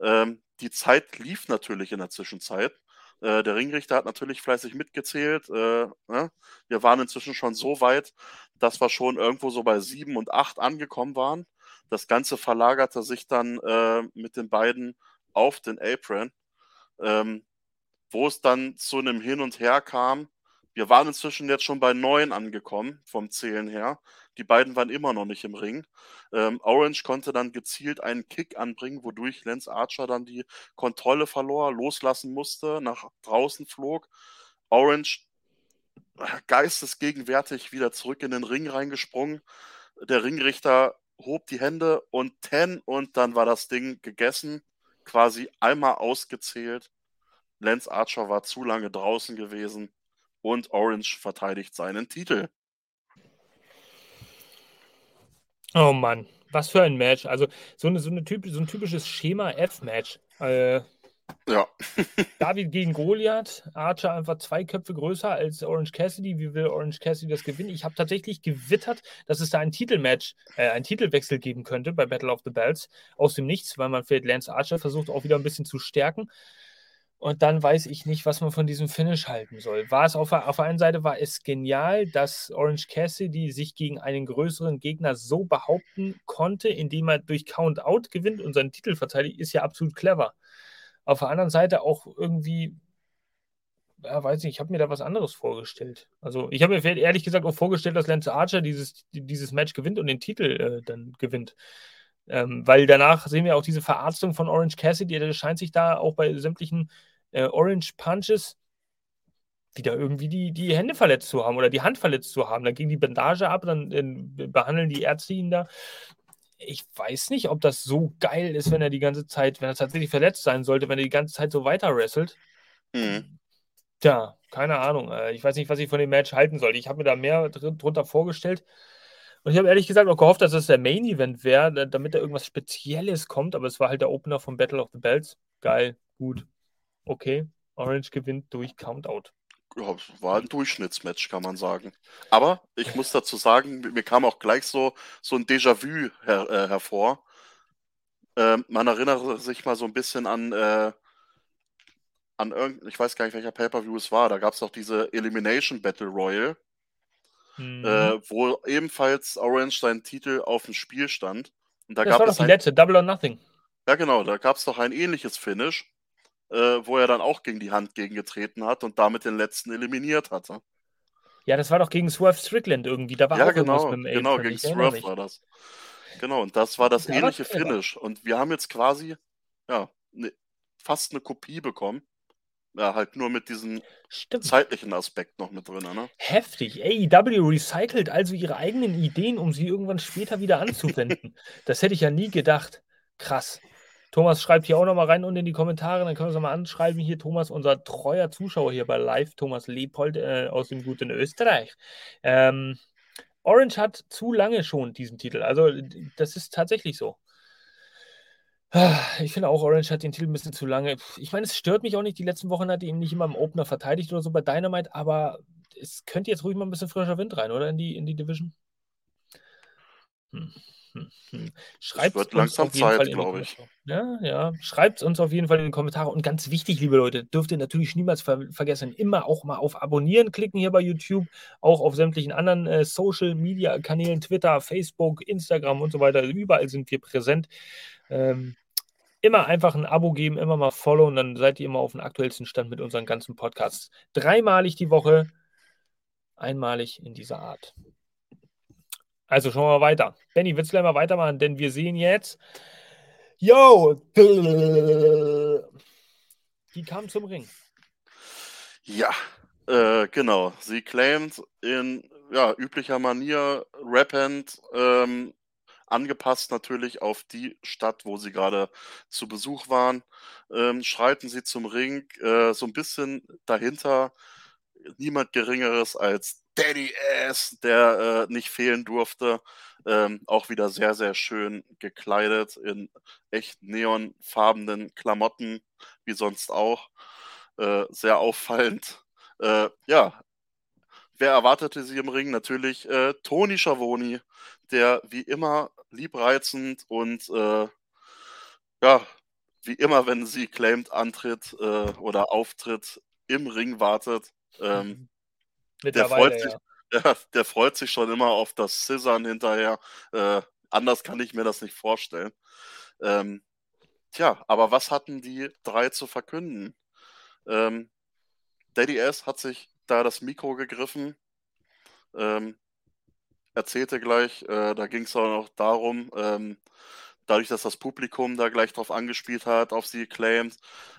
Ähm, die Zeit lief natürlich in der Zwischenzeit. Äh, der Ringrichter hat natürlich fleißig mitgezählt. Äh, ne? Wir waren inzwischen schon so weit, dass wir schon irgendwo so bei sieben und acht angekommen waren. Das Ganze verlagerte sich dann äh, mit den beiden auf den Apron ähm, wo es dann zu einem Hin und Her kam. Wir waren inzwischen jetzt schon bei neun angekommen vom Zählen her. Die beiden waren immer noch nicht im Ring. Ähm, Orange konnte dann gezielt einen Kick anbringen, wodurch Lance Archer dann die Kontrolle verlor, loslassen musste, nach draußen flog. Orange geistesgegenwärtig wieder zurück in den Ring reingesprungen. Der Ringrichter hob die Hände und 10 und dann war das Ding gegessen, quasi einmal ausgezählt. Lance Archer war zu lange draußen gewesen und Orange verteidigt seinen Titel. Oh Mann, was für ein Match. Also so, eine, so, eine typ, so ein typisches Schema F-Match. Äh, ja. <laughs> David gegen Goliath. Archer einfach zwei Köpfe größer als Orange Cassidy. Wie will Orange Cassidy das gewinnen? Ich habe tatsächlich gewittert, dass es da ein Titelmatch, äh, einen Titelwechsel geben könnte bei Battle of the Bells. Aus dem Nichts, weil man vielleicht Lance Archer versucht auch wieder ein bisschen zu stärken. Und dann weiß ich nicht, was man von diesem Finish halten soll. War es auf, auf der einen Seite war es genial, dass Orange Cassidy sich gegen einen größeren Gegner so behaupten konnte, indem er durch Count-Out gewinnt und seinen Titel verteidigt, ist ja absolut clever. Auf der anderen Seite auch irgendwie, ja, weiß nicht, ich habe mir da was anderes vorgestellt. Also ich habe mir ehrlich gesagt auch vorgestellt, dass Lance Archer dieses, dieses Match gewinnt und den Titel äh, dann gewinnt. Ähm, weil danach sehen wir auch diese Verarztung von Orange Cassidy, der scheint sich da auch bei sämtlichen äh, Orange Punches wieder irgendwie die, die Hände verletzt zu haben oder die Hand verletzt zu haben. Dann ging die Bandage ab, dann äh, behandeln die Ärzte ihn da. Ich weiß nicht, ob das so geil ist, wenn er die ganze Zeit, wenn er tatsächlich verletzt sein sollte, wenn er die ganze Zeit so weiter wrestelt. Mhm. Tja, keine Ahnung. Äh, ich weiß nicht, was ich von dem Match halten soll. Ich habe mir da mehr drunter vorgestellt. Und ich habe ehrlich gesagt auch gehofft, dass es der Main Event wäre, damit da irgendwas Spezielles kommt, aber es war halt der Opener von Battle of the Bells. Geil, gut. Okay, Orange gewinnt durch Countout. Ja, war ein Durchschnittsmatch, kann man sagen. Aber ich muss dazu sagen, mir kam auch gleich so, so ein Déjà-vu her, äh, hervor. Ähm, man erinnere sich mal so ein bisschen an, äh, an irgendein, ich weiß gar nicht, welcher Pay-Per-View es war. Da gab es doch diese Elimination Battle Royal mhm. äh, wo ebenfalls Orange seinen Titel auf dem Spiel stand. Und da das gab war es doch die letzte, Double or Nothing. Ja, genau, da gab es doch ein ähnliches Finish, äh, wo er dann auch gegen die Hand gegengetreten hat und damit den letzten eliminiert hatte. Ja, das war doch gegen Swerve Strickland irgendwie. Da war ja, auch genau, mit dem genau, gegen Swerve war das. Genau, und das war das ja, ähnliche Finish. Und wir haben jetzt quasi, ja, ne, fast eine Kopie bekommen. Ja, halt nur mit diesem Stimmt. zeitlichen Aspekt noch mit drin, ne? Heftig. AEW recycelt also ihre eigenen Ideen, um sie irgendwann später wieder anzuwenden. <laughs> das hätte ich ja nie gedacht. Krass. Thomas schreibt hier auch nochmal rein und in die Kommentare, dann können wir es nochmal anschreiben. Hier Thomas, unser treuer Zuschauer hier bei Live, Thomas Leopold äh, aus dem guten Österreich. Ähm, Orange hat zu lange schon diesen Titel. Also, das ist tatsächlich so. Ich finde auch, Orange hat den Titel ein bisschen zu lange. Ich meine, es stört mich auch nicht. Die letzten Wochen hat er ihn nicht immer im Opener verteidigt oder so bei Dynamite, aber es könnte jetzt ruhig mal ein bisschen frischer Wind rein, oder? In die, in die Division. Hm. hm, hm. Schreibt wird langsam Zeit, glaube ich. Ja, ja. Schreibt uns auf jeden Fall in die Kommentare. Und ganz wichtig, liebe Leute, dürft ihr natürlich niemals ver vergessen, immer auch mal auf Abonnieren klicken hier bei YouTube, auch auf sämtlichen anderen äh, Social Media Kanälen, Twitter, Facebook, Instagram und so weiter. Überall sind wir präsent. Ähm, immer einfach ein Abo geben, immer mal Follow und dann seid ihr immer auf dem aktuellsten Stand mit unseren ganzen Podcasts. Dreimalig die Woche, einmalig in dieser Art. Also schauen wir mal weiter. Benny, willst du gleich mal weitermachen? Denn wir sehen jetzt. Yo! Die kam zum Ring. Ja, äh, genau. Sie claimt in ja, üblicher Manier rappend ähm, angepasst natürlich auf die Stadt, wo sie gerade zu Besuch waren, ähm, schreiten sie zum Ring, äh, so ein bisschen dahinter niemand Geringeres als Daddy Ass, der äh, nicht fehlen durfte. Ähm, auch wieder sehr, sehr schön gekleidet in echt neonfarbenen Klamotten, wie sonst auch. Äh, sehr auffallend. Äh, ja, wer erwartete sie im Ring? Natürlich äh, Toni Schiavoni, der wie immer liebreizend und äh, ja, wie immer, wenn sie claimt, antritt äh, oder auftritt, im Ring wartet. Ähm, mhm. der, freut sich, ja. <laughs> ja. der freut sich schon immer auf das Scissern hinterher. Äh, anders kann ich mir das nicht vorstellen. Ähm, tja, aber was hatten die drei zu verkünden? Ähm, Daddy S hat sich da das Mikro gegriffen. Ähm, erzählte gleich, äh, da ging es auch noch darum, ähm, dadurch, dass das Publikum da gleich drauf angespielt hat, auf sie claimt,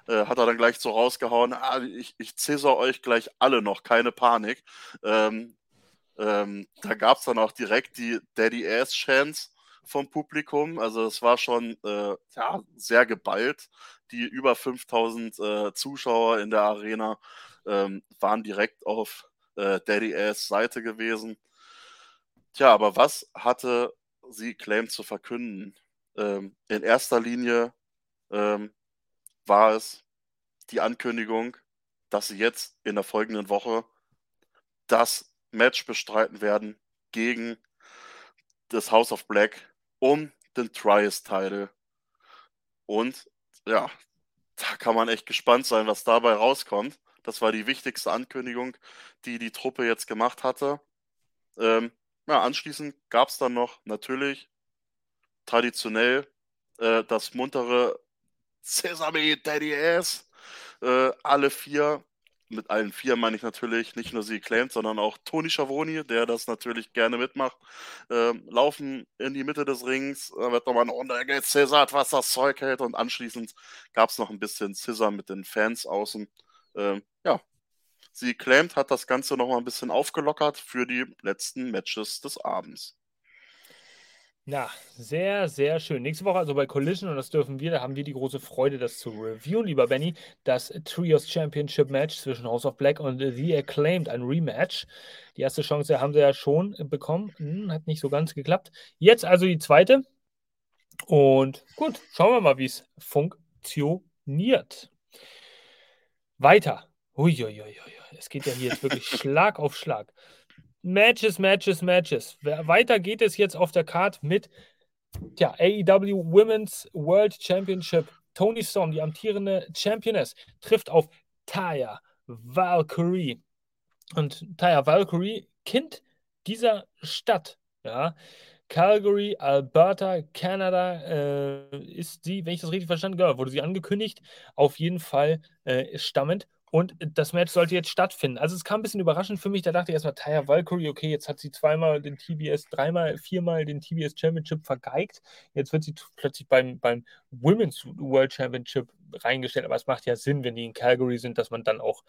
äh, hat er dann gleich so rausgehauen, ah, ich, ich cäsar euch gleich alle noch, keine Panik. Ähm, ähm, da gab es dann auch direkt die Daddy Ass Chance vom Publikum. Also es war schon äh, ja, sehr geballt. Die über 5000 äh, Zuschauer in der Arena ähm, waren direkt auf äh, Daddy Ass Seite gewesen. Tja, aber was hatte sie Claim zu verkünden? Ähm, in erster Linie ähm, war es die Ankündigung, dass sie jetzt in der folgenden Woche das Match bestreiten werden gegen das House of Black um den Trias-Title. Und ja, da kann man echt gespannt sein, was dabei rauskommt. Das war die wichtigste Ankündigung, die die Truppe jetzt gemacht hatte. Ähm, ja, anschließend gab es dann noch natürlich traditionell äh, das muntere Sesame Daddy Ass. Äh, alle vier mit allen vier meine ich natürlich nicht nur sie claimt, sondern auch Toni Schiavoni, der das natürlich gerne mitmacht, ähm, laufen in die Mitte des Rings, da wird nochmal eine Runde gezäsert, was das Zeug hält und anschließend gab es noch ein bisschen Scissor mit den Fans außen. Ähm, ja, sie claimt, hat das Ganze nochmal ein bisschen aufgelockert für die letzten Matches des Abends. Ja, sehr, sehr schön. Nächste Woche also bei Collision, und das dürfen wir, da haben wir die große Freude, das zu reviewen, lieber Benny, das Trios Championship Match zwischen House of Black und The Acclaimed, ein Rematch. Die erste Chance haben sie ja schon bekommen, hm, hat nicht so ganz geklappt. Jetzt also die zweite. Und gut, schauen wir mal, wie es funktioniert. Weiter. Uiuiui, es geht ja hier jetzt wirklich Schlag auf Schlag. Matches, Matches, Matches. Weiter geht es jetzt auf der Card mit tja, AEW Women's World Championship. Tony Storm, die amtierende Championess, trifft auf Taya Valkyrie. Und Taya Valkyrie, Kind dieser Stadt. Ja. Calgary, Alberta, Kanada äh, ist sie, wenn ich das richtig verstanden habe, wurde sie angekündigt, auf jeden Fall äh, stammend. Und das Match sollte jetzt stattfinden. Also es kam ein bisschen überraschend für mich. Da dachte ich erstmal, Taya Valkyrie, okay, jetzt hat sie zweimal den TBS, dreimal, viermal den TBS Championship vergeigt. Jetzt wird sie plötzlich beim, beim Women's World Championship reingestellt. Aber es macht ja Sinn, wenn die in Calgary sind, dass man dann auch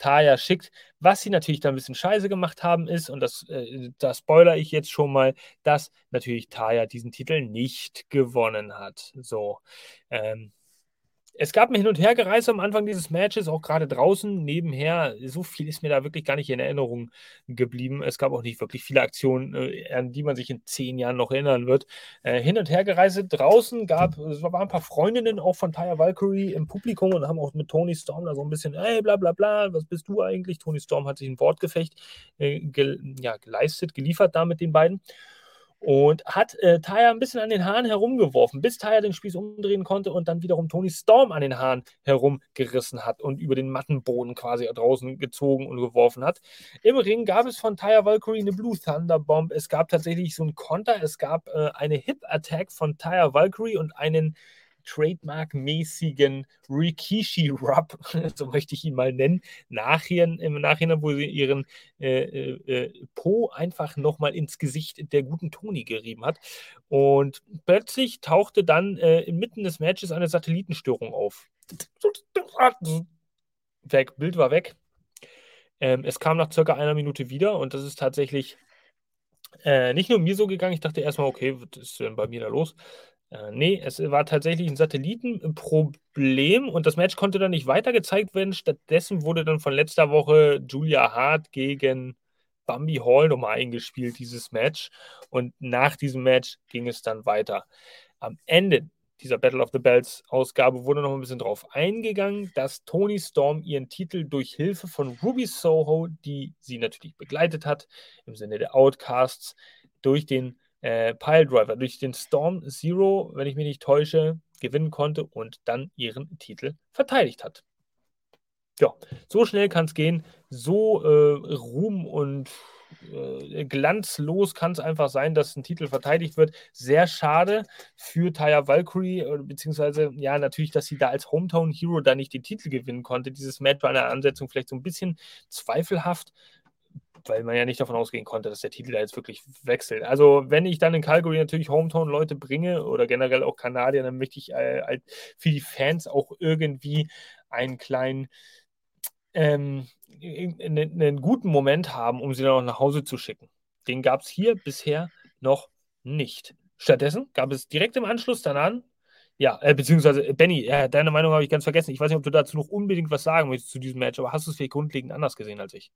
Taya schickt. Was sie natürlich da ein bisschen scheiße gemacht haben, ist, und das, äh, da spoiler ich jetzt schon mal, dass natürlich Taya diesen Titel nicht gewonnen hat. So. Ähm, es gab ein Hin- und Hergereise am Anfang dieses Matches, auch gerade draußen nebenher. So viel ist mir da wirklich gar nicht in Erinnerung geblieben. Es gab auch nicht wirklich viele Aktionen, äh, an die man sich in zehn Jahren noch erinnern wird. Äh, Hin- und Hergereise draußen gab es waren ein paar Freundinnen auch von Taya Valkyrie im Publikum und haben auch mit Tony Storm da so ein bisschen, ey, bla bla bla, was bist du eigentlich? Tony Storm hat sich ein Wortgefecht äh, ge ja, geleistet, geliefert da mit den beiden und hat äh, Taya ein bisschen an den Haaren herumgeworfen, bis Taya den Spieß umdrehen konnte und dann wiederum Tony Storm an den Haaren herumgerissen hat und über den Mattenboden quasi draußen gezogen und geworfen hat. Im Ring gab es von Taya Valkyrie eine Blue Thunder Bomb. Es gab tatsächlich so einen Konter. Es gab äh, eine Hip Attack von Taya Valkyrie und einen Trademark-mäßigen Rikishi-Rub, <laughs> so möchte ich ihn mal nennen, nachher, im Nachhinein, wo sie ihren äh, äh, äh Po einfach nochmal ins Gesicht der guten Toni gerieben hat. Und plötzlich tauchte dann äh, inmitten des Matches eine Satellitenstörung auf. Weg, Bild war weg. Ähm, es kam nach circa einer Minute wieder und das ist tatsächlich äh, nicht nur mir so gegangen. Ich dachte erstmal, okay, was ist denn bei mir da los? Äh, nee, es war tatsächlich ein Satellitenproblem und das Match konnte dann nicht weiter gezeigt werden. Stattdessen wurde dann von letzter Woche Julia Hart gegen Bambi Hall nochmal eingespielt, dieses Match. Und nach diesem Match ging es dann weiter. Am Ende dieser Battle of the Bells Ausgabe wurde noch ein bisschen darauf eingegangen, dass Tony Storm ihren Titel durch Hilfe von Ruby Soho, die sie natürlich begleitet hat, im Sinne der Outcasts, durch den äh, Piledriver durch den Storm Zero, wenn ich mich nicht täusche, gewinnen konnte und dann ihren Titel verteidigt hat. Ja, so schnell kann es gehen, so äh, ruhm und äh, glanzlos kann es einfach sein, dass ein Titel verteidigt wird. Sehr schade für Taya Valkyrie, äh, beziehungsweise ja, natürlich, dass sie da als Hometown Hero da nicht den Titel gewinnen konnte. Dieses Match war in der Ansetzung vielleicht so ein bisschen zweifelhaft weil man ja nicht davon ausgehen konnte, dass der Titel da jetzt wirklich wechselt. Also, wenn ich dann in Calgary natürlich Hometown-Leute bringe oder generell auch Kanadier, dann möchte ich äh, halt für die Fans auch irgendwie einen kleinen, ähm, einen, einen guten Moment haben, um sie dann auch nach Hause zu schicken. Den gab es hier bisher noch nicht. Stattdessen gab es direkt im Anschluss daran, ja, äh, beziehungsweise Benny, äh, deine Meinung habe ich ganz vergessen. Ich weiß nicht, ob du dazu noch unbedingt was sagen möchtest zu diesem Match, aber hast du es vielleicht grundlegend anders gesehen als ich?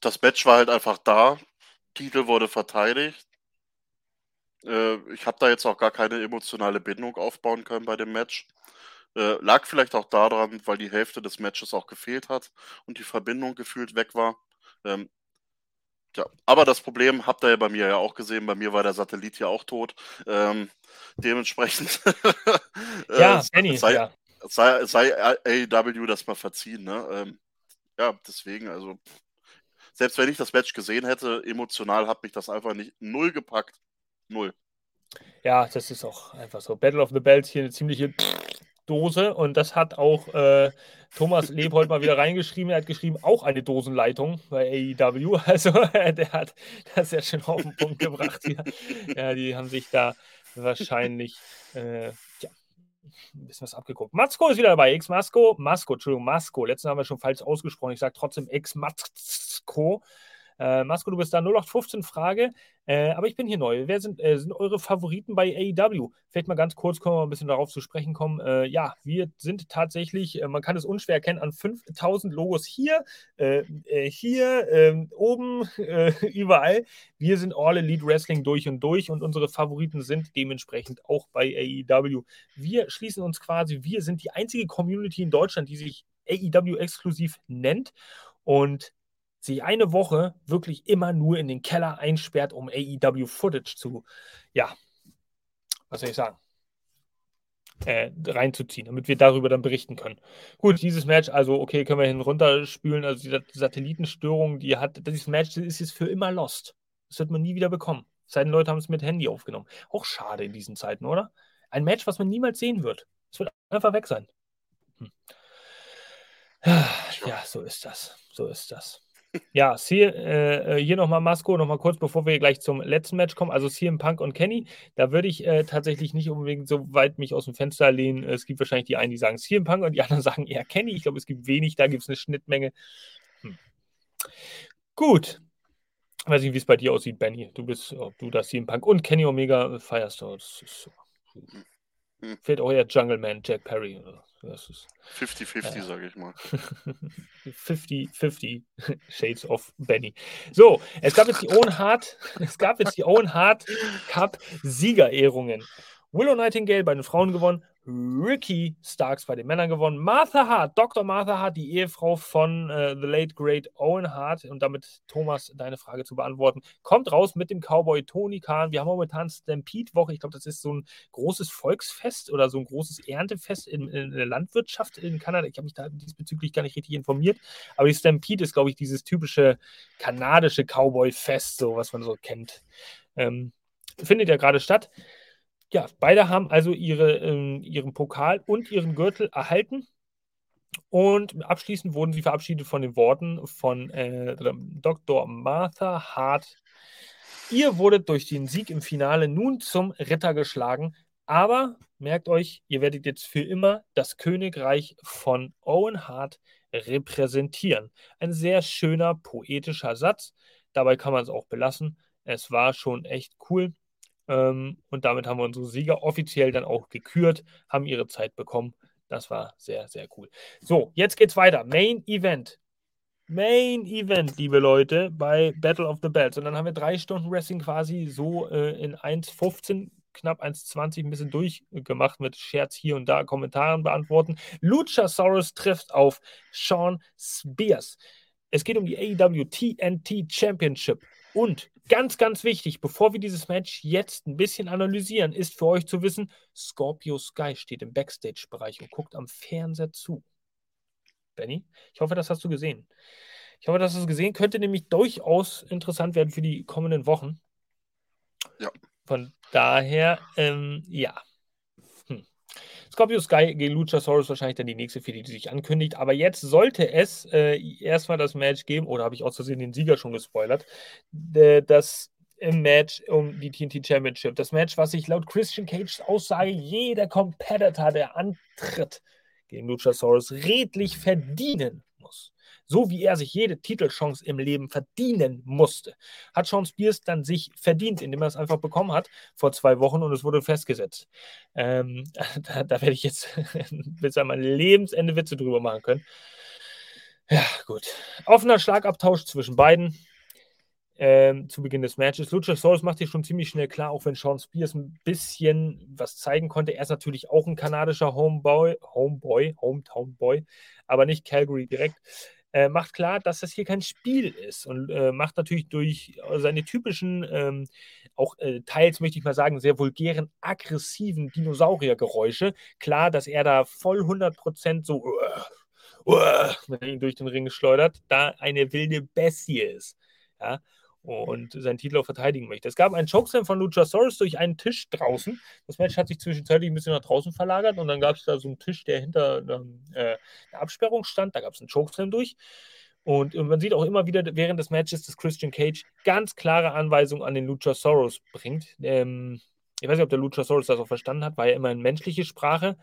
Das Match war halt einfach da. Titel wurde verteidigt. Äh, ich habe da jetzt auch gar keine emotionale Bindung aufbauen können bei dem Match. Äh, lag vielleicht auch daran, weil die Hälfte des Matches auch gefehlt hat und die Verbindung gefühlt weg war. Ähm, ja, aber das Problem habt ihr ja bei mir ja auch gesehen. Bei mir war der Satellit ja auch tot. Ähm, dementsprechend <laughs> ja, äh, sei, ja. sei, sei AEW das mal verziehen. Ne? Ähm, ja, deswegen, also selbst wenn ich das Match gesehen hätte, emotional hat mich das einfach nicht null gepackt. Null. Ja, das ist auch einfach so. Battle of the Bells hier eine ziemliche Dose und das hat auch äh, Thomas Lebold mal wieder reingeschrieben. Er hat geschrieben, auch eine Dosenleitung bei AEW. <laughs> Also der hat das ja schon auf den Punkt gebracht hier. Ja, die haben sich da wahrscheinlich äh, ein bisschen was abgeguckt. Matzko ist wieder dabei. Ex-Masko. Masko, Entschuldigung, Masko. Letzten haben wir schon falsch ausgesprochen. Ich sage trotzdem Ex-Matzko. Äh, Masko, du bist da 0815 Frage, äh, aber ich bin hier neu. Wer sind, äh, sind eure Favoriten bei AEW? Vielleicht mal ganz kurz, können wir ein bisschen darauf zu sprechen kommen. Äh, ja, wir sind tatsächlich, äh, man kann es unschwer erkennen, an 5000 Logos hier, äh, hier, ähm, oben, <laughs> überall. Wir sind All Elite Wrestling durch und durch und unsere Favoriten sind dementsprechend auch bei AEW. Wir schließen uns quasi, wir sind die einzige Community in Deutschland, die sich AEW exklusiv nennt. Und sich eine Woche wirklich immer nur in den Keller einsperrt, um AEW-Footage zu, ja, was soll ich sagen, äh, reinzuziehen, damit wir darüber dann berichten können. Gut, dieses Match, also okay, können wir hin runterspülen, also die Satellitenstörung, die hat, dieses Match ist jetzt für immer lost. Das wird man nie wieder bekommen. Sei denn, Leute haben es mit Handy aufgenommen. Auch schade in diesen Zeiten, oder? Ein Match, was man niemals sehen wird. Es wird einfach weg sein. Hm. Ja, so ist das. So ist das. Ja, hier, äh, äh hier nochmal Masko, nochmal kurz, bevor wir gleich zum letzten Match kommen. Also CM Punk und Kenny, da würde ich äh, tatsächlich nicht unbedingt so weit mich aus dem Fenster lehnen. Es gibt wahrscheinlich die einen, die sagen CM Punk und die anderen <laughs> sagen eher Kenny. Ich glaube, es gibt wenig, da gibt es eine Schnittmenge. Hm. Gut. Ich weiß nicht, wie es bei dir aussieht, Benny. Du bist, ob du das CM Punk und Kenny Omega feierst. Das ist so. Hm. Fehlt auch eher Jungle Man, Jack Perry. 50-50, äh, sage ich mal. <laughs> 50-50 <laughs> Shades of Benny. So, es gab jetzt die Owen Hart, <laughs> es gab jetzt die Owen Hart Cup Siegerehrungen. Willow Nightingale bei den Frauen gewonnen, Ricky Starks bei den Männern gewonnen, Martha Hart, Dr. Martha Hart, die Ehefrau von äh, The Late Great Owen Hart, und damit Thomas deine Frage zu beantworten, kommt raus mit dem Cowboy Tony Khan. Wir haben momentan Stampede-Woche, ich glaube, das ist so ein großes Volksfest oder so ein großes Erntefest in, in der Landwirtschaft in Kanada. Ich habe mich da diesbezüglich gar nicht richtig informiert, aber die Stampede ist, glaube ich, dieses typische kanadische Cowboy-Fest, so was man so kennt. Ähm, findet ja gerade statt. Ja, beide haben also ihre, äh, ihren Pokal und ihren Gürtel erhalten. Und abschließend wurden sie verabschiedet von den Worten von äh, Dr. Martha Hart. Ihr wurdet durch den Sieg im Finale nun zum Ritter geschlagen, aber merkt euch, ihr werdet jetzt für immer das Königreich von Owen Hart repräsentieren. Ein sehr schöner, poetischer Satz. Dabei kann man es auch belassen. Es war schon echt cool. Ähm, und damit haben wir unsere Sieger offiziell dann auch gekürt, haben ihre Zeit bekommen. Das war sehr, sehr cool. So, jetzt geht's weiter. Main Event. Main Event, liebe Leute, bei Battle of the Bells. Und dann haben wir drei Stunden Wrestling quasi so äh, in 1,15, knapp 1,20 ein bisschen durchgemacht mit Scherz hier und da, Kommentaren beantworten. Luchasaurus trifft auf Sean Spears. Es geht um die AEW TNT Championship. Und ganz, ganz wichtig, bevor wir dieses Match jetzt ein bisschen analysieren, ist für euch zu wissen, Scorpio Sky steht im Backstage-Bereich und guckt am Fernseher zu. Benny, ich hoffe, das hast du gesehen. Ich hoffe, das hast du gesehen. Könnte nämlich durchaus interessant werden für die kommenden Wochen. Ja. Von daher, ähm, ja. Scorpio Sky gegen Luchasaurus wahrscheinlich dann die nächste Fehde, die sich ankündigt. Aber jetzt sollte es äh, erstmal das Match geben, oder habe ich aus Versehen den Sieger schon gespoilert, das im Match um die TNT Championship. Das Match, was sich laut Christian Cages Aussage jeder Competitor, der antritt gegen Luchasaurus, redlich verdienen muss. So wie er sich jede Titelchance im Leben verdienen musste, hat Sean Spears dann sich verdient, indem er es einfach bekommen hat vor zwei Wochen und es wurde festgesetzt. Ähm, <laughs> da, da werde ich jetzt <laughs> bis an mein Lebensende Witze drüber machen können. Ja, gut. Offener Schlagabtausch zwischen beiden ähm, zu Beginn des Matches. Luchasaurus macht hier schon ziemlich schnell klar, auch wenn Sean Spears ein bisschen was zeigen konnte. Er ist natürlich auch ein kanadischer Homeboy, Homeboy, Hometown Boy, aber nicht Calgary direkt. Äh, macht klar, dass das hier kein Spiel ist und äh, macht natürlich durch seine typischen, ähm, auch äh, teils möchte ich mal sagen, sehr vulgären, aggressiven Dinosauriergeräusche klar, dass er da voll 100% so, uh, uh, durch den Ring schleudert, da eine wilde Bestie ist. Ja? Und seinen Titel auch verteidigen möchte. Es gab einen Chokeslam von Luchasaurus durch einen Tisch draußen. Das Match hat sich zwischenzeitlich ein bisschen nach draußen verlagert und dann gab es da so einen Tisch, der hinter ähm, äh, einer Absperrung stand. Da gab es einen Chokeslam durch. Und, und, man sieht auch immer wieder während des Matches, dass Christian Cage ganz klare Anweisungen an den Luchasaurus bringt. Ähm, ich weiß nicht, ob der Luchasaurus das auch verstanden hat, war ja immer in menschliche Sprache.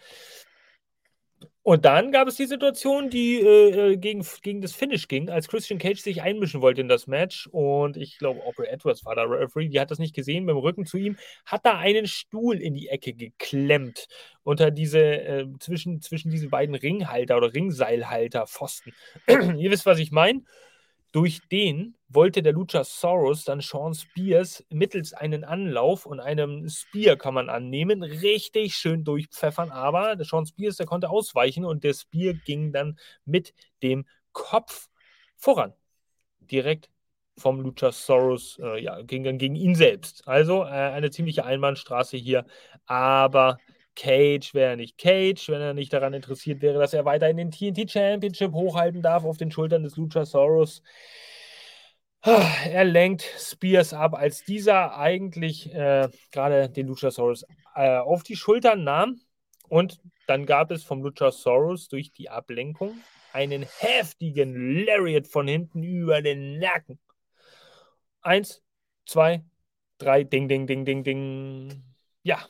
Und dann gab es die Situation, die äh, äh, gegen, gegen das Finish ging, als Christian Cage sich einmischen wollte in das Match. Und ich glaube, Aubrey Edwards war da Referee, die hat das nicht gesehen, beim Rücken zu ihm, hat da einen Stuhl in die Ecke geklemmt, unter diese, äh, zwischen, zwischen diese beiden Ringhalter oder Ringseilhalter, Pfosten. <clears throat> Ihr wisst, was ich meine. Durch den wollte der Luchasaurus dann Sean Spears mittels einen Anlauf und einem Spear kann man annehmen, richtig schön durchpfeffern, aber der Sean Spears, der konnte ausweichen und der Spear ging dann mit dem Kopf voran. Direkt vom Luchasaurus, äh, ja, ging dann gegen ihn selbst. Also äh, eine ziemliche Einbahnstraße hier, aber Cage wäre nicht Cage, wenn er nicht daran interessiert wäre, dass er weiter in den TNT Championship hochhalten darf auf den Schultern des Luchasaurus. Er lenkt Spears ab, als dieser eigentlich äh, gerade den Luchasaurus äh, auf die Schultern nahm. Und dann gab es vom Luchasaurus durch die Ablenkung einen heftigen Lariat von hinten über den Nacken. Eins, zwei, drei, ding, ding, ding, ding, ding. Ja,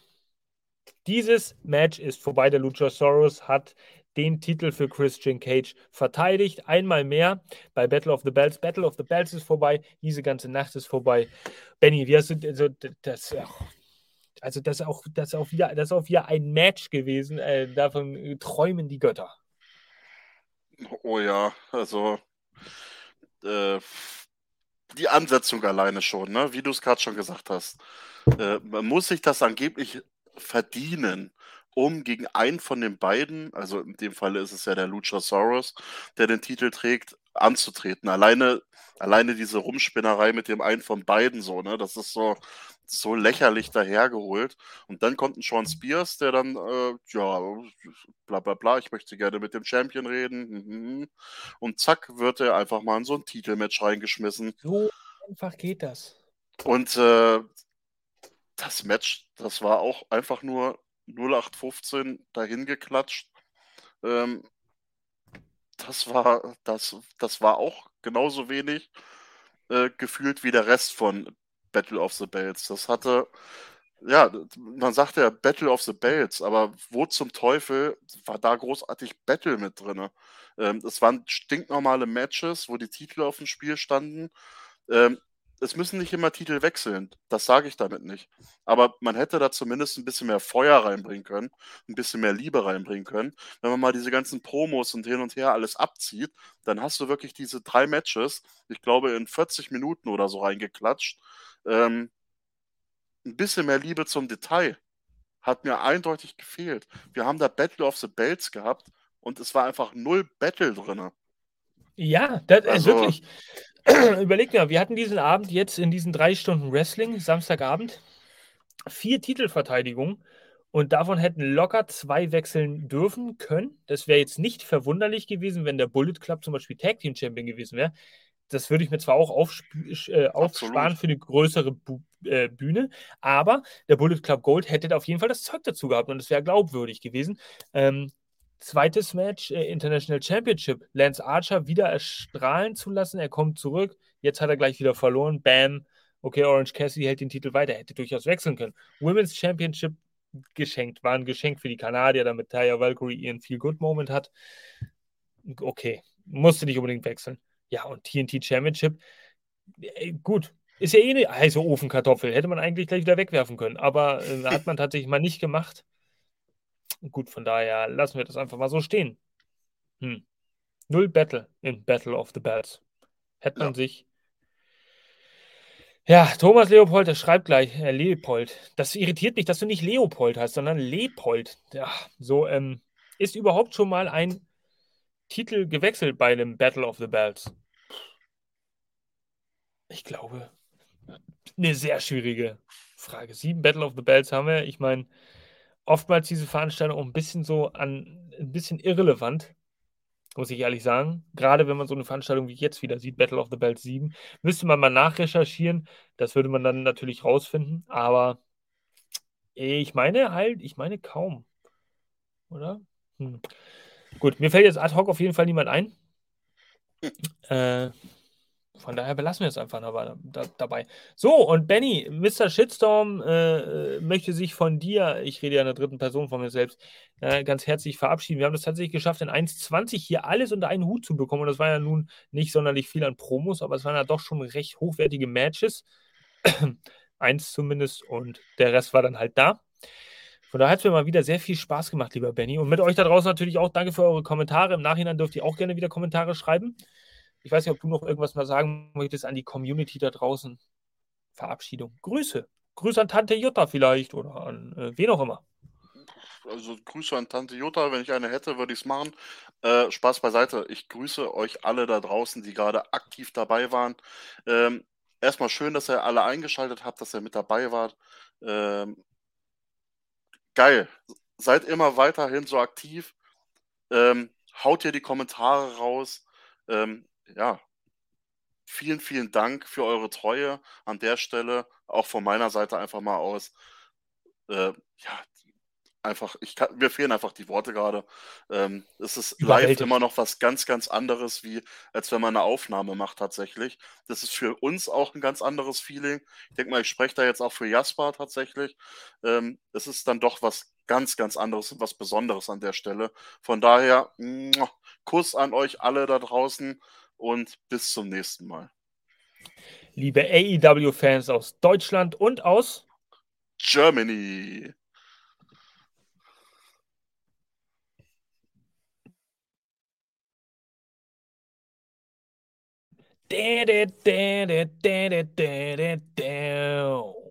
dieses Match ist vorbei. Der Luchasaurus hat den Titel für Christian Cage verteidigt. Einmal mehr bei Battle of the Bells. Battle of the Bells ist vorbei. Diese ganze Nacht ist vorbei. Benny, hast du also das? Also das ist auch, das auch wieder, das auch wieder ein Match gewesen. Äh, davon träumen die Götter. Oh ja, also äh, die Ansetzung alleine schon, ne? wie du es gerade schon gesagt hast. Äh, man muss sich das angeblich verdienen, um gegen einen von den beiden, also in dem Fall ist es ja der Luchasaurus, der den Titel trägt, anzutreten. Alleine, alleine diese Rumspinnerei mit dem einen von beiden so, ne, das ist so, so lächerlich dahergeholt. Und dann kommt ein Sean Spears, der dann, äh, ja, bla bla bla, ich möchte gerne mit dem Champion reden. Mhm. Und zack, wird er einfach mal in so ein Titelmatch reingeschmissen. So einfach geht das. Und äh, das Match, das war auch einfach nur 0815 dahin geklatscht. Ähm, das war, das, das war auch genauso wenig äh, gefühlt wie der Rest von Battle of the Bells. Das hatte, ja, man sagt ja Battle of the Bells, aber wo zum Teufel war da großartig Battle mit drin? Ähm, es waren stinknormale Matches, wo die Titel auf dem Spiel standen. Ähm, es müssen nicht immer Titel wechseln. Das sage ich damit nicht. Aber man hätte da zumindest ein bisschen mehr Feuer reinbringen können, ein bisschen mehr Liebe reinbringen können. Wenn man mal diese ganzen Promos und hin und her alles abzieht, dann hast du wirklich diese drei Matches, ich glaube, in 40 Minuten oder so reingeklatscht. Ähm, ein bisschen mehr Liebe zum Detail hat mir eindeutig gefehlt. Wir haben da Battle of the Belts gehabt und es war einfach null Battle drin. Ja, das ist also, wirklich. <clears throat> Überleg mal, wir hatten diesen Abend jetzt in diesen drei Stunden Wrestling, Samstagabend, vier Titelverteidigungen und davon hätten locker zwei wechseln dürfen können. Das wäre jetzt nicht verwunderlich gewesen, wenn der Bullet Club zum Beispiel Tag Team Champion gewesen wäre. Das würde ich mir zwar auch äh, aufsparen für eine größere Bu äh, Bühne, aber der Bullet Club Gold hätte auf jeden Fall das Zeug dazu gehabt und es wäre glaubwürdig gewesen. Ähm, Zweites Match, äh, International Championship. Lance Archer wieder erstrahlen zu lassen. Er kommt zurück. Jetzt hat er gleich wieder verloren. Bam. Okay, Orange Cassidy hält den Titel weiter. Hätte durchaus wechseln können. Women's Championship geschenkt. War ein Geschenk für die Kanadier, damit Taya Valkyrie ihren Feel-Good-Moment hat. Okay. Musste nicht unbedingt wechseln. Ja, und TNT Championship, äh, gut, ist ja eh eine heiße Ofenkartoffel. Hätte man eigentlich gleich wieder wegwerfen können. Aber äh, hat man tatsächlich mal nicht gemacht. Gut, von daher lassen wir das einfach mal so stehen. Hm. Null Battle in Battle of the Bells. Hätte man ja. sich. Ja, Thomas Leopold, der schreibt gleich, äh, Leopold. Das irritiert mich, dass du nicht Leopold hast, sondern Leopold. Ja, so, ähm, ist überhaupt schon mal ein Titel gewechselt bei dem Battle of the Bells? Ich glaube, eine sehr schwierige Frage. Sieben Battle of the Bells haben wir. Ich meine, oftmals diese Veranstaltung auch ein bisschen so an, ein bisschen irrelevant, muss ich ehrlich sagen. Gerade wenn man so eine Veranstaltung wie jetzt wieder sieht, Battle of the Bells 7, müsste man mal nachrecherchieren. Das würde man dann natürlich rausfinden. Aber ich meine halt, ich meine kaum. Oder? Hm. Gut, mir fällt jetzt ad hoc auf jeden Fall niemand ein. Äh, von daher belassen wir es einfach dabei. dabei. So, und Benny, Mr. Shitstorm äh, möchte sich von dir, ich rede ja in der dritten Person von mir selbst, äh, ganz herzlich verabschieden. Wir haben es tatsächlich geschafft, in 1,20 hier alles unter einen Hut zu bekommen. Und das war ja nun nicht sonderlich viel an Promos, aber es waren ja doch schon recht hochwertige Matches. <clears throat> Eins zumindest. Und der Rest war dann halt da. Von daher hat es mir mal wieder sehr viel Spaß gemacht, lieber Benny. Und mit euch da draußen natürlich auch danke für eure Kommentare. Im Nachhinein dürft ihr auch gerne wieder Kommentare schreiben. Ich weiß nicht, ob du noch irgendwas mal sagen möchtest an die Community da draußen. Verabschiedung. Grüße. Grüße an Tante Jutta vielleicht oder an äh, wen auch immer. Also Grüße an Tante Jutta, wenn ich eine hätte, würde ich es machen. Äh, Spaß beiseite. Ich grüße euch alle da draußen, die gerade aktiv dabei waren. Ähm, erstmal schön, dass ihr alle eingeschaltet habt, dass ihr mit dabei wart. Ähm, geil. Seid immer weiterhin so aktiv. Ähm, haut hier die Kommentare raus. Ähm, ja, vielen, vielen Dank für eure Treue an der Stelle. Auch von meiner Seite einfach mal aus. Äh, ja, einfach, ich kann, mir fehlen einfach die Worte gerade. Ähm, es ist live immer noch was ganz, ganz anderes, wie als wenn man eine Aufnahme macht tatsächlich. Das ist für uns auch ein ganz anderes Feeling. Ich denke mal, ich spreche da jetzt auch für Jasper tatsächlich. Ähm, es ist dann doch was ganz, ganz anderes und was Besonderes an der Stelle. Von daher, Kuss an euch alle da draußen und bis zum nächsten Mal. Liebe AEW-Fans aus Deutschland und aus Germany. Da, da, da, da, da, da, da, da.